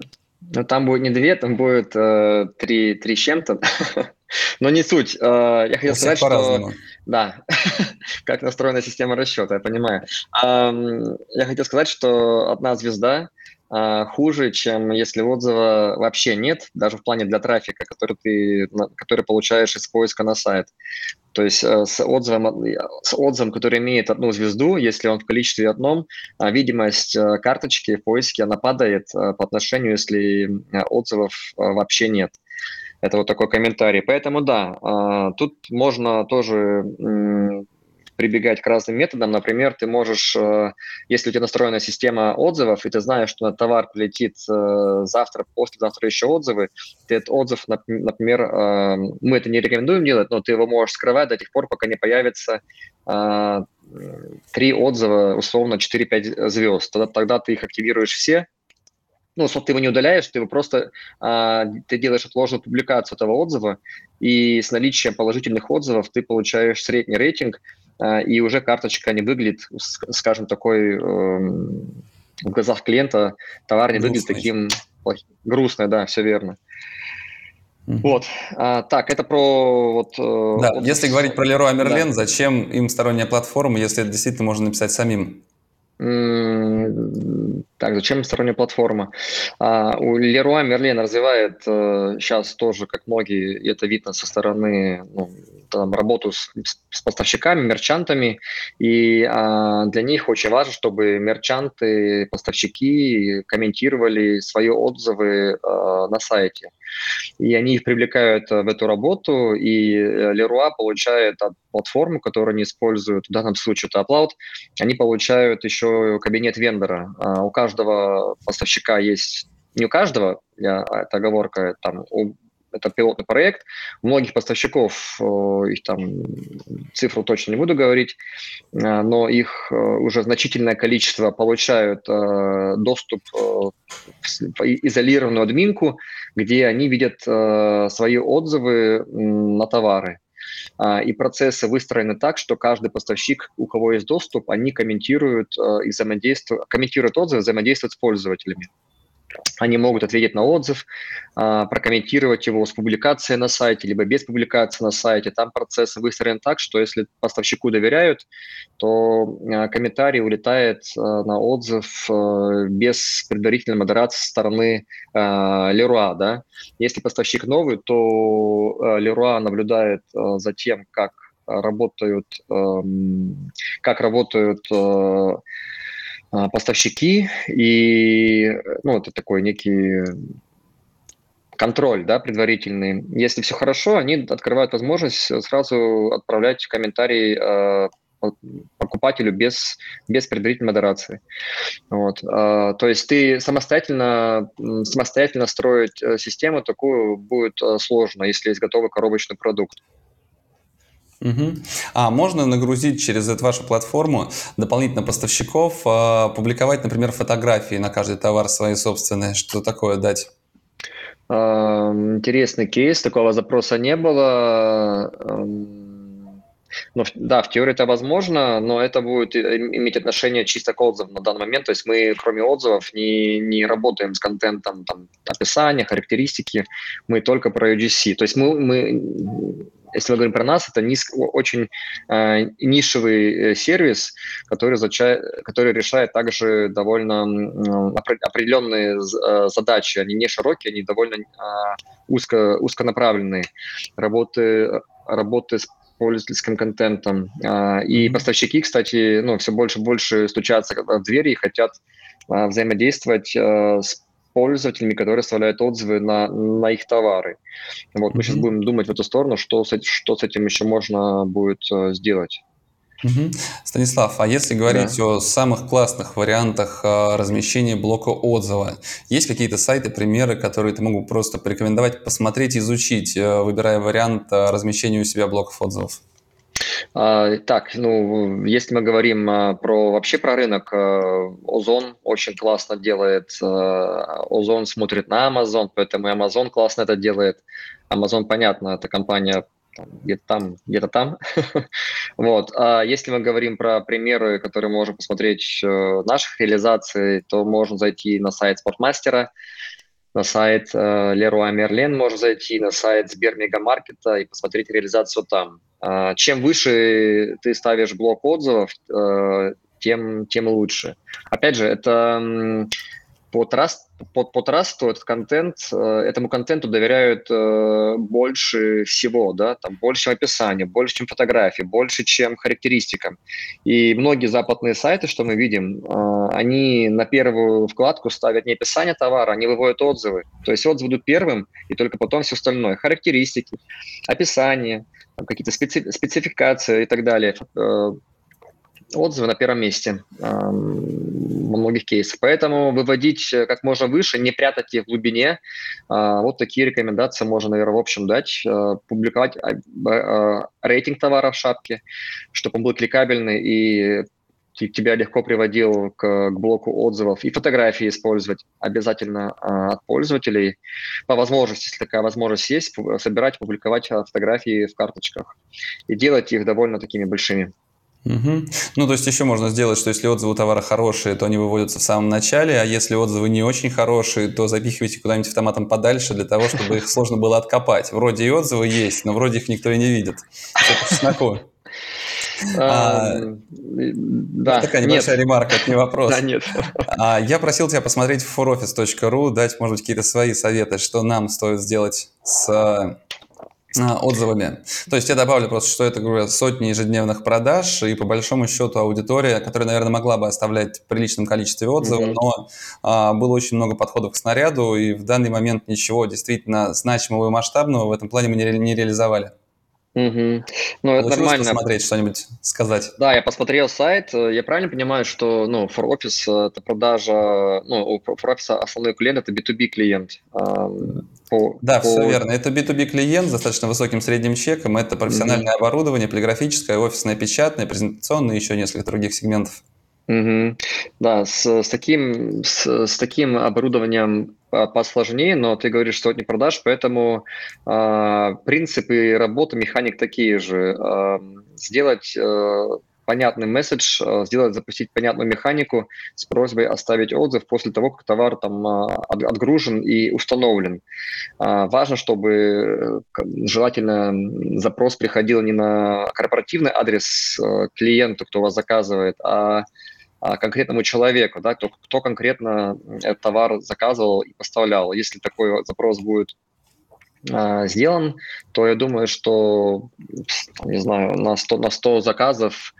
Ну, там будет не две, там будет э, три, три с чем-то. Но не суть. Э, я хотел сказать, что... Да, как настроена система расчета, я понимаю. Я хотел сказать, что одна звезда хуже, чем если отзыва вообще нет, даже в плане для трафика, который ты который получаешь из поиска на сайт. То есть э, с отзывом, с отзывом, который имеет одну звезду, если он в количестве одном, а, видимость э, карточки в поиске, она падает э, по отношению, если отзывов вообще нет. Это вот такой комментарий. Поэтому да, а, тут можно тоже прибегать к разным методам. Например, ты можешь, э, если у тебя настроена система отзывов, и ты знаешь, что на товар прилетит э, завтра, послезавтра еще отзывы, ты этот отзыв, например, э, мы это не рекомендуем делать, но ты его можешь скрывать до тех пор, пока не появится три отзыва, условно 4-5 звезд. Тогда, тогда ты их активируешь все, ну, собственно, ты его не удаляешь, ты его просто, а, ты делаешь отложенную публикацию этого отзыва, и с наличием положительных отзывов ты получаешь средний рейтинг, и уже карточка не выглядит, скажем, такой эм, в глазах клиента товар не выглядит таким грустный, да, все верно. Mm-hmm. Вот. А, так, это про вот. Э, да, вот, если говорить про Leroy Merlin, да. зачем им сторонняя платформа, если это действительно можно написать самим? Так, зачем сторонняя платформа? А, у Leroy Merlin развивает а, сейчас тоже, как многие, это видно со стороны ну, там, работу с, с поставщиками, мерчантами, и а, для них очень важно, чтобы мерчанты, поставщики комментировали свои отзывы а, на сайте. И они их привлекают в эту работу, и Leroy получает от платформы, которую они используют, в данном случае это Upload, они получают еще кабинет вендора. А, у каждого поставщика есть не у каждого, я, это оговорка, там, у это пилотный проект. У многих поставщиков, э, их там цифру точно не буду говорить, э, но их э, уже значительное количество получают доступ в изолированную админку, где они видят свои отзывы на товары. А, и процессы выстроены так, что каждый поставщик, у кого есть доступ, они комментируют и взаимодействуют, комментируют отзывы, взаимодействуют с пользователями. Они могут ответить на отзыв, а, прокомментировать его с публикацией на сайте, либо без публикации на сайте. Там процесс выстроен так, что если поставщику доверяют, то а, комментарий улетает а, на отзыв без предварительной модерации со стороны Leroy. Да? Если поставщик новый, то Leroy наблюдает за тем, как работают, как работают поставщики, и ну, это такой некий контроль да, предварительный. Если все хорошо, они открывают возможность сразу отправлять комментарий э, покупателю без, без предварительной модерации. Вот. Э, то есть ты самостоятельно, самостоятельно строить э, систему такую будет э, сложно, если есть готовый коробочный продукт. Угу. А можно нагрузить через эту вашу платформу дополнительно поставщиков, э, публиковать, например, фотографии на каждый товар свои собственные, что такое дать? Интересный кейс, такого запроса не было. Ну, да, в теории это возможно, но это будет иметь отношение чисто к отзывам на данный момент. То есть мы, кроме отзывов, не, не работаем с контентом, там, описания, характеристики, мы только про UGC. То есть мы, мы если мы говорим про нас, это низ, очень э, нишевый э, сервис, который, зача, который решает также довольно э, определенные э, задачи. Они не широкие, они довольно э, узко, узконаправленные. Работы, работы с пользовательским контентом. Э, и поставщики, кстати, ну, все больше и больше стучатся в двери и хотят э, взаимодействовать э, с пользователями, которые оставляют отзывы на, на их товары. Вот mm-hmm. мы сейчас будем думать в эту сторону, что с, что с этим еще можно будет э, сделать. Угу. Станислав, а если говорить да. о самых классных вариантах э, размещения блока отзыва, есть какие-то сайты, примеры, которые ты могу просто порекомендовать, посмотреть, изучить, э, выбирая вариант э, размещения у себя блоков отзывов? А, так, ну, если мы говорим а, про вообще про рынок, а, Озон очень классно делает, Озон смотрит на Amazon, поэтому Amazon классно это делает. Amazon, понятно, это компания где-то там, где-то там. вот. А если мы говорим про примеры, которые можем посмотреть э, наших реализаций, то можно зайти на сайт Спортмастера, на сайт э, Leroy Merlin можно зайти, на сайт Сбермегамаркета и посмотреть реализацию там. Э, чем выше ты ставишь блок отзывов, э, тем, тем лучше. Опять же, это по, траст, по, по трасту этот контент, э, этому контенту доверяют э, больше всего, да, там больше, чем описание, больше, чем фотографии, больше, чем характеристикам. И многие западные сайты, что мы видим, э, они на первую вкладку ставят не описание товара, они выводят отзывы. То есть отзывы идут первым, и только потом все остальное. Характеристики, описание, какие-то специ, спецификации и так далее отзывы на первом месте во многих кейсах. Поэтому выводить э, как можно выше, не прятать их в глубине. А, вот такие рекомендации можно, наверное, в общем дать. Э, публиковать а, а, рейтинг товара в шапке, чтобы он был кликабельный и тебя легко приводил к, к блоку отзывов и фотографии использовать обязательно от пользователей. По возможности, если такая возможность есть, собирать, публиковать фотографии в карточках и делать их довольно такими большими. Угу. Ну, то есть еще можно сделать, что если отзывы товара хорошие, то они выводятся в самом начале, а если отзывы не очень хорошие, то запихивайте куда-нибудь автоматом подальше для того, чтобы их сложно было откопать. Вроде и отзывы есть, но вроде их никто и не видит. Чесноку. А, да, такая небольшая ремарка, это не вопрос. Да, нет. А, я просил тебя посмотреть в foroffice.ru, дать, может быть, какие-то свои советы, что нам стоит сделать с а, отзывами. То есть я добавлю просто, что это, говорю, сотни ежедневных продаж, и по большому счету аудитория, которая, наверное, могла бы оставлять приличном количестве отзывов, mm-hmm. но а, было очень много подходов к снаряду, и в данный момент ничего действительно значимого и масштабного в этом плане мы не, ре- не реализовали. Угу. Ну, это нормально. посмотреть, что-нибудь сказать? Да, я посмотрел сайт. Я правильно понимаю, что ну, for Office это продажа, ну, у for Office основной клиент это B2B клиент. По, да, по... все верно. Это B2B клиент с достаточно высоким средним чеком. Это профессиональное mm оборудование, полиграфическое, офисное, печатное, презентационное, еще несколько других сегментов. Угу. Да, с, с, таким, с, с таким оборудованием посложнее, но ты говоришь сотни продаж, поэтому э, принципы работы механик такие же. Э, сделать э, понятный месседж, э, сделать, запустить понятную механику с просьбой оставить отзыв после того, как товар там э, отгружен и установлен. Э, важно, чтобы желательно запрос приходил не на корпоративный адрес клиента, кто вас заказывает, а а, конкретному человеку, да, кто, кто конкретно этот товар заказывал и поставлял. Если такой запрос будет а, сделан, то я думаю, что, не знаю, на 100, на 100 заказов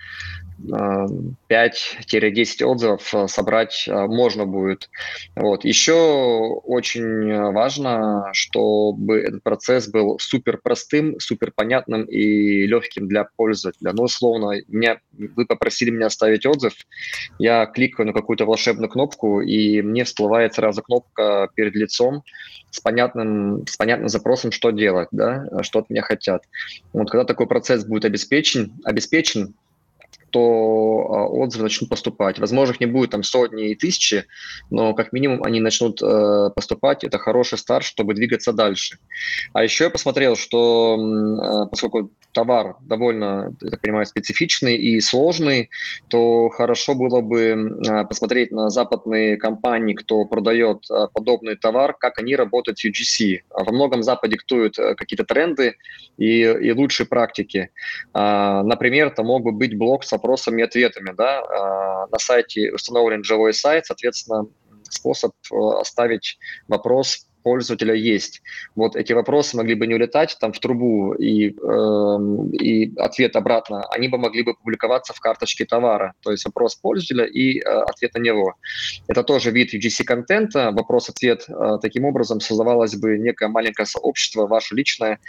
5-10 отзывов э, собрать э, можно будет. Вот. Еще очень важно, чтобы этот процесс был супер простым, супер понятным и легким для пользователя. Ну, условно, меня, вы попросили меня оставить отзыв, я кликаю на какую-то волшебную кнопку, и мне всплывает сразу кнопка перед лицом с понятным, с понятным запросом, что делать, да, что от меня хотят. Вот когда такой процесс будет обеспечен, обеспечен то а, отзывы начнут поступать. Возможно, их не будет там сотни и тысячи, но как минимум они начнут э, поступать. Это хороший старт, чтобы двигаться дальше. А еще я посмотрел, что э, поскольку товар довольно, я так понимаю, специфичный и сложный, то хорошо было бы э, посмотреть на западные компании, кто продает э, подобный товар, как они работают с UGC. Во многом Запад диктует э, какие-то тренды и, и лучшие практики. Э, например, это мог бы быть блок с вопросами и ответами. Да? А, на сайте установлен живой сайт, соответственно, способ э, оставить вопрос пользователя есть. Вот эти вопросы могли бы не улетать там в трубу и, э, и ответ обратно, они бы могли бы публиковаться в карточке товара, то есть вопрос пользователя и э, ответ на него. Это тоже вид UGC-контента, вопрос-ответ. Э, таким образом создавалось бы некое маленькое сообщество, ваше личное,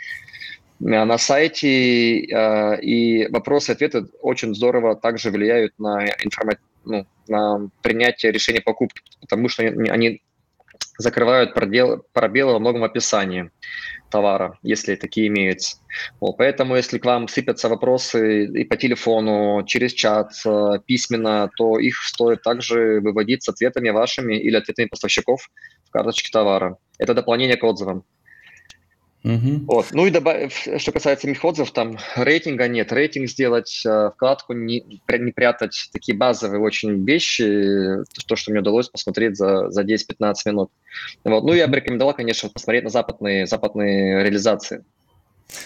на сайте, э, и вопросы и ответы очень здорово также влияют на, информа... ну, на принятие решения покупки, потому что они закрывают пробел, пробелы во многом описании товара, если такие имеются. Вот, поэтому, если к вам сыпятся вопросы и по телефону, через чат, э, письменно, то их стоит также выводить с ответами вашими или ответами поставщиков в карточке товара. Это дополнение к отзывам. Угу. Вот. Ну и добавив, что касается самих отзывов, там рейтинга нет. Рейтинг сделать, э, вкладку не, не прятать, такие базовые очень вещи, то, что мне удалось посмотреть за, за 10-15 минут. Вот. Ну, я бы рекомендовал, конечно, посмотреть на западные, западные реализации.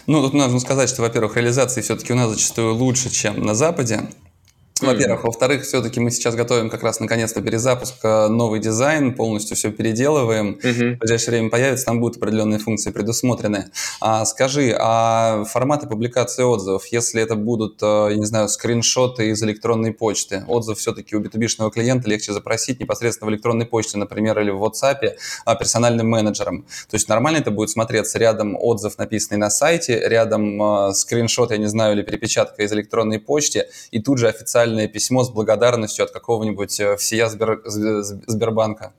Ну, тут нужно сказать, что, во-первых, реализации все-таки у нас зачастую лучше, чем на Западе. Во-первых. Во-вторых, все-таки мы сейчас готовим как раз наконец-то перезапуск, э, новый дизайн, полностью все переделываем. Mm-hmm. В ближайшее время появится, там будут определенные функции предусмотрены. А, скажи, а форматы публикации отзывов, если это будут, э, я не знаю, скриншоты из электронной почты, отзыв все-таки у B2B-шного клиента легче запросить непосредственно в электронной почте, например, или в WhatsApp а, персональным менеджером. То есть нормально это будет смотреться рядом отзыв, написанный на сайте, рядом э, скриншот, я не знаю, или перепечатка из электронной почты, и тут же официально официальное письмо с благодарностью от какого-нибудь э, всея Сбер, Сбербанка?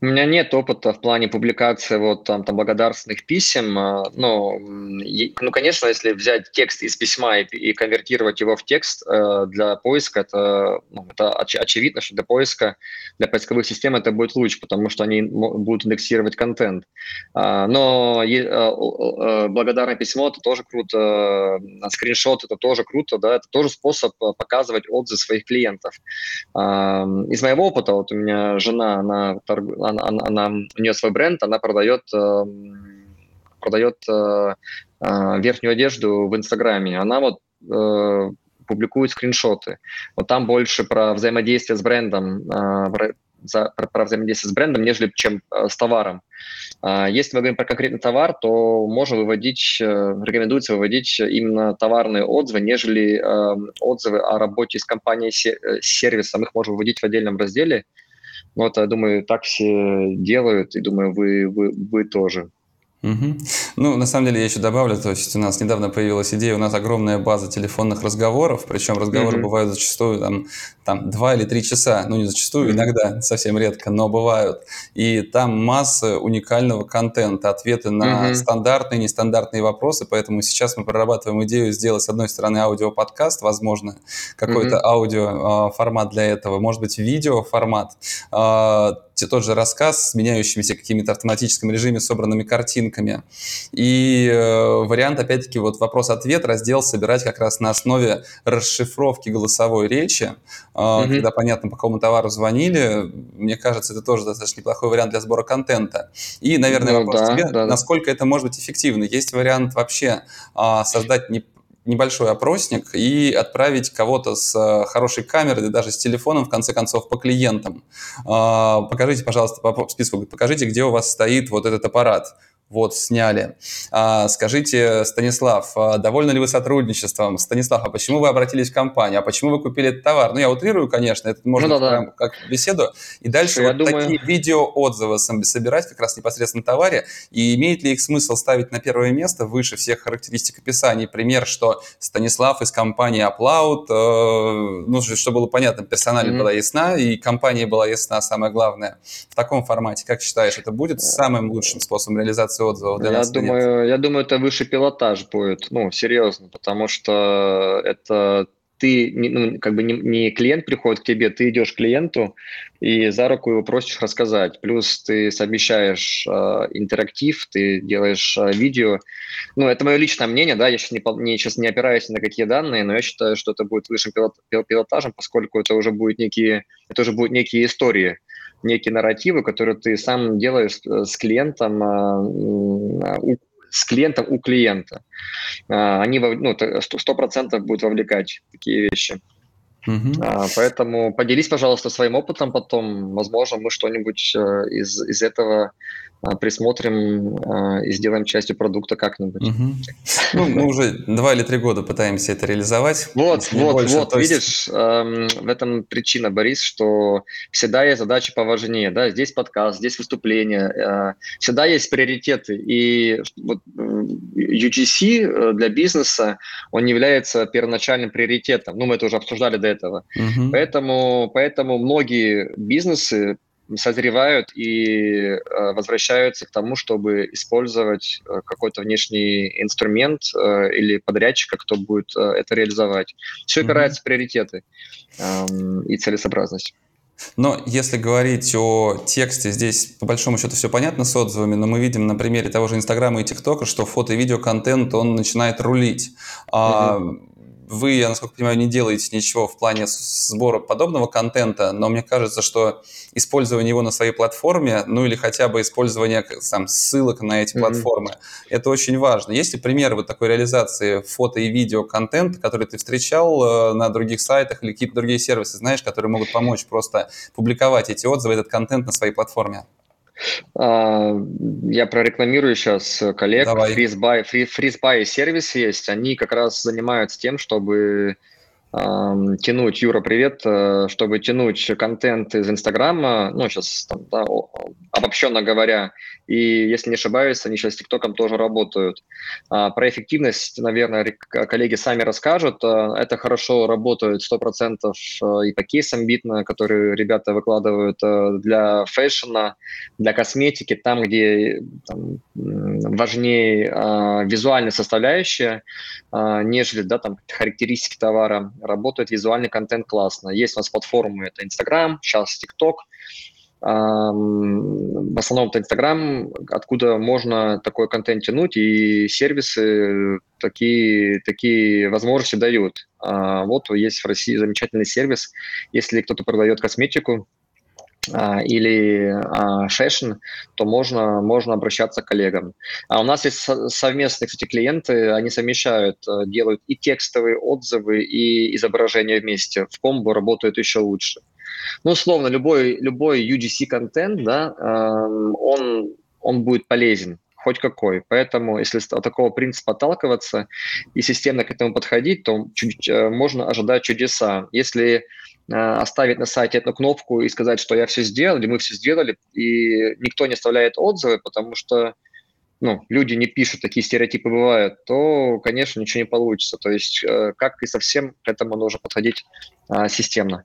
У меня нет опыта в плане публикации вот там, там благодарственных писем. А, но, ну, конечно, если взять текст из письма и, и конвертировать его в текст э, для поиска, это, ну, это оч, очевидно, что для поиска, для поисковых систем это будет лучше, потому что они будут индексировать контент. А, но э, э, благодарное письмо это тоже круто, скриншот это тоже круто, да, это тоже способ показывать отзывы своих клиентов. А, из моего опыта, вот у меня жена, она она, она, она, у нее свой бренд, она продает, эм, продает э, э, верхнюю одежду в Инстаграме. Она вот э, публикует скриншоты. Вот там больше про взаимодействие с брендом, за, про, про взаимодействие с брендом, нежели чем с товаром. Если мы говорим про конкретный товар, то можно выводить, рекомендуется выводить именно товарные отзывы, нежели отзывы о работе с компанией сервисом. Их можно выводить в отдельном разделе, вот, я думаю, так все делают, и думаю, вы, вы, вы тоже. Угу. Ну, на самом деле, я еще добавлю, то есть у нас недавно появилась идея, у нас огромная база телефонных разговоров, причем разговоры угу. бывают зачастую там, там два или три часа, ну не зачастую, угу. иногда, совсем редко, но бывают. И там масса уникального контента, ответы на угу. стандартные, нестандартные вопросы, поэтому сейчас мы прорабатываем идею сделать, с одной стороны, аудиоподкаст, возможно, какой-то угу. аудиоформат а, для этого, может быть, видеоформат, а, тот же рассказ с меняющимися какими-то автоматическим режиме собранными картинками. И э, вариант, опять-таки, вот вопрос-ответ, раздел собирать как раз на основе расшифровки голосовой речи, mm-hmm. когда понятно, по какому товару звонили. Мне кажется, это тоже достаточно неплохой вариант для сбора контента. И, наверное, ну, вопрос да, тебе, да, насколько это может быть эффективно? Есть вариант вообще а, создать не небольшой опросник и отправить кого-то с э, хорошей камерой, да даже с телефоном, в конце концов, по клиентам. А, покажите, пожалуйста, по списку, покажите, где у вас стоит вот этот аппарат вот, сняли. А, скажите, Станислав, а довольны ли вы сотрудничеством? Станислав, а почему вы обратились в компанию? А почему вы купили этот товар? Ну, я утрирую, конечно, это можно ну, да, да. как беседу. И дальше я вот думаю... такие видео-отзывы собирать как раз непосредственно товаре. И имеет ли их смысл ставить на первое место выше всех характеристик описаний? Пример, что Станислав из компании Upload, э, ну, чтобы было понятно, персонально mm-hmm. была ясна, и компания была ясна, самое главное. В таком формате, как считаешь, это будет самым лучшим способом реализации количество отзывов для я нас думаю, Я думаю, это выше пилотаж будет, ну, серьезно, потому что это ты, ну, как бы не, не клиент приходит к тебе, ты идешь к клиенту и за руку его просишь рассказать. Плюс ты совмещаешь э, интерактив, ты делаешь э, видео. Ну, это мое личное мнение, да, я сейчас не, не, сейчас не опираюсь на какие данные, но я считаю, что это будет высшим пилот, пилотажем, поскольку это уже будет некие, это уже будут некие истории некие нарративы, которые ты сам делаешь э, с клиентом, а, у, с клиентом у клиента. А, они ну, 100% будут вовлекать такие вещи. Uh-huh. Поэтому поделись, пожалуйста, своим опытом потом. Возможно, мы что-нибудь э, из, из этого а, присмотрим а, и сделаем частью продукта как-нибудь. Угу. Ну, мы уже два или три года пытаемся это реализовать. Вот, вот, больше, вот, есть... видишь, эм, в этом причина, Борис, что всегда есть задачи поважнее, да, здесь подкаст, здесь выступление, э, всегда есть приоритеты, и вот UGC э, для бизнеса, он не является первоначальным приоритетом, ну, мы это уже обсуждали до этого, угу. поэтому, поэтому многие бизнесы созревают и э, возвращаются к тому, чтобы использовать э, какой-то внешний инструмент э, или подрядчика, кто будет это реализовать. Все опирается mm-hmm. в приоритеты эм, и целесообразность. Но если говорить о тексте, здесь по большому счету все понятно с отзывами, но мы видим на примере того же Инстаграма и ТикТока, что фото- и видеоконтент, он начинает рулить. Mm-hmm. Вы, я насколько понимаю, не делаете ничего в плане сбора подобного контента, но мне кажется, что использование его на своей платформе, ну или хотя бы использование там, ссылок на эти mm-hmm. платформы, это очень важно. Есть ли примеры вот такой реализации фото и видео контента, который ты встречал э, на других сайтах или какие-то другие сервисы, знаешь, которые могут помочь просто публиковать эти отзывы, этот контент на своей платформе? А, я прорекламирую сейчас коллег. Давай. FreezeBuy, FreezeBuy сервис есть. Они как раз занимаются тем, чтобы тянуть, Юра, привет, э, чтобы тянуть контент из Инстаграма, ну, сейчас, там, да, обобщенно говоря, и, если не ошибаюсь, они сейчас с ТикТоком тоже работают. А, про эффективность, наверное, коллеги сами расскажут. А, это хорошо работает 100% э, и по кейсам видно, которые ребята выкладывают э, для фэшна, для косметики, там, где там, важнее а, визуальная составляющая, нежели да, там, характеристики товара работает визуальный контент классно. Есть у нас платформы, это Instagram, сейчас TikTok, в основном это Инстаграм, откуда можно такой контент тянуть, и сервисы такие, такие возможности дают. А, вот есть в России замечательный сервис, если кто-то продает косметику, или а, fashion, то можно, можно обращаться к коллегам. А у нас есть совместные, кстати, клиенты, они совмещают, э, делают и текстовые отзывы, и изображения вместе. В комбо работают еще лучше. Ну, условно, любой, любой UGC-контент, да, эм, он, он будет полезен хоть какой. Поэтому, если от такого принципа отталкиваться и системно к этому подходить, то чуть, э, можно ожидать чудеса. Если э, оставить на сайте эту кнопку и сказать, что я все сделал, или мы все сделали, и никто не оставляет отзывы, потому что ну, люди не пишут, такие стереотипы бывают, то, конечно, ничего не получится. То есть, э, как и совсем к этому нужно подходить системно.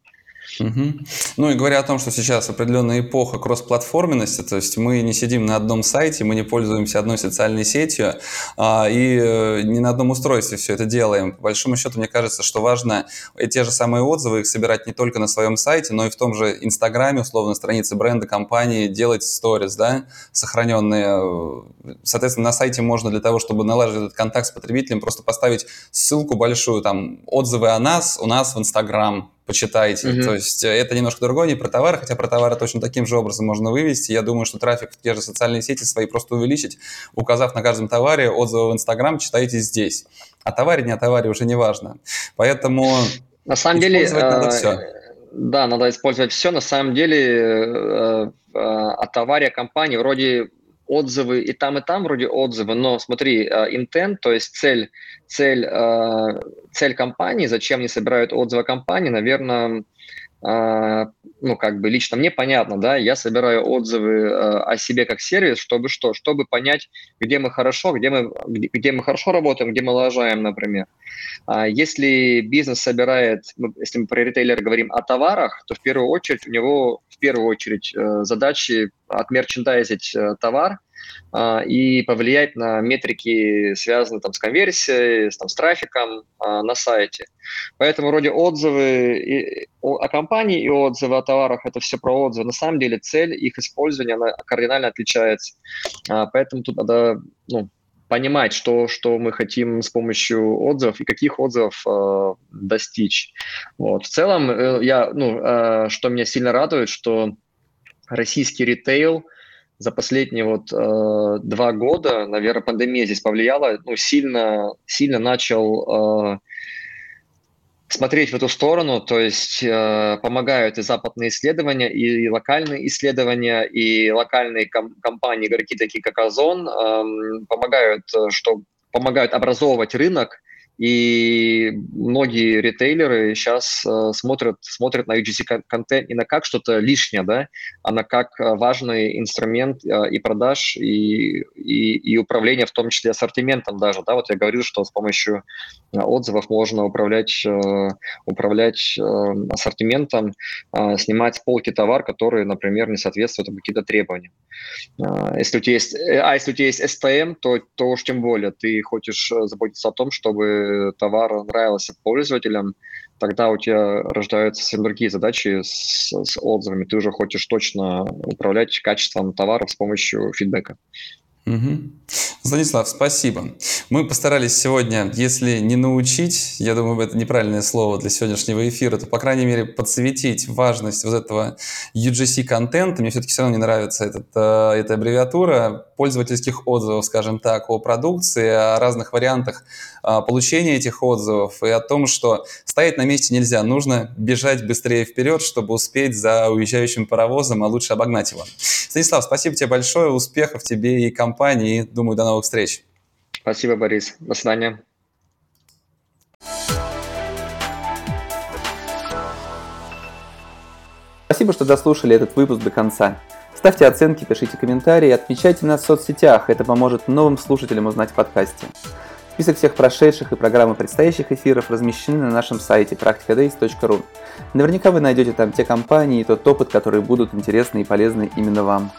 Угу. Ну и говоря о том, что сейчас определенная эпоха кроссплатформенности, то есть мы не сидим на одном сайте, мы не пользуемся одной социальной сетью а, и э, не на одном устройстве все это делаем. По большому счету, мне кажется, что важно те же самые отзывы их собирать не только на своем сайте, но и в том же Инстаграме, условно, странице бренда, компании, делать сторис, да, сохраненные. Соответственно, на сайте можно для того, чтобы налаживать этот контакт с потребителем, просто поставить ссылку большую, там, отзывы о нас у нас в Инстаграм, почитайте. Mm-hmm. То есть э, это немножко другое, не про товары, хотя про товары точно таким же образом можно вывести. Я думаю, что трафик в те же социальные сети свои просто увеличить, указав на каждом товаре отзывы в Инстаграм, читайте здесь. О товаре, не о товаре уже не важно. Поэтому на самом деле надо все. Э, да, надо использовать все. На самом деле э, о товаре компании вроде отзывы и там, и там вроде отзывы, но смотри, uh, intent, то есть цель, цель, uh, цель компании, зачем они собирают отзывы компании, наверное, а, ну, как бы лично мне понятно, да, я собираю отзывы о себе как сервис, чтобы что? Чтобы понять, где мы хорошо, где мы, где, где мы хорошо работаем, где мы лажаем, например. А если бизнес собирает, если мы про ритейлер говорим о товарах, то в первую очередь у него в первую очередь э, задачи отмерчендайзить э, товар, а, и повлиять на метрики, связанные там, с конверсией, с, там, с трафиком на сайте. Поэтому вроде отзывы и, о, компании и отзывы о товарах – это все про отзывы. На самом деле цель их использования она кардинально отличается. Поэтому тут надо ну, понимать, что, что мы хотим с помощью отзывов и каких отзывов э, достичь. Вот. В целом, э, я, ну, э, что меня сильно радует, что российский ритейл – за последние вот э, два года, наверное, пандемия здесь повлияла, ну, сильно, сильно начал э, смотреть в эту сторону, то есть э, помогают и западные исследования, и локальные исследования, и локальные ком- компании, игроки такие как Озон, э, помогают, что помогают образовывать рынок, и многие ритейлеры сейчас э, смотрят, смотрят на UGC-контент не на как что-то лишнее, да, а на как э, важный инструмент э, и продаж, и, и, и управления, в том числе ассортиментом даже. Да? Вот я говорил, что с помощью э, отзывов можно управлять, э, управлять э, ассортиментом, э, снимать с полки товар, который, например, не соответствует каким-то требованиям. Э, если у тебя есть, э, а если у тебя есть STM, то, то уж тем более ты хочешь заботиться о том, чтобы товар нравился пользователям, тогда у тебя рождаются совсем другие задачи с, с отзывами. Ты уже хочешь точно управлять качеством товара с помощью фидбэка. Угу. Станислав, спасибо. Мы постарались сегодня, если не научить, я думаю, это неправильное слово для сегодняшнего эфира, то, по крайней мере, подсветить важность вот этого UGC-контента. Мне все-таки все равно не нравится этот, э, эта аббревиатура пользовательских отзывов, скажем так, о продукции, о разных вариантах а, получения этих отзывов и о том, что стоять на месте нельзя, нужно бежать быстрее вперед, чтобы успеть за уезжающим паровозом, а лучше обогнать его. Станислав, спасибо тебе большое, успехов тебе и компании, думаю, до новых встреч. Спасибо, Борис. До свидания. Спасибо, что дослушали этот выпуск до конца. Ставьте оценки, пишите комментарии, отмечайте нас в соцсетях, это поможет новым слушателям узнать в подкасте. Список всех прошедших и программы предстоящих эфиров размещены на нашем сайте practicadays.ru. Наверняка вы найдете там те компании и тот опыт, которые будут интересны и полезны именно вам.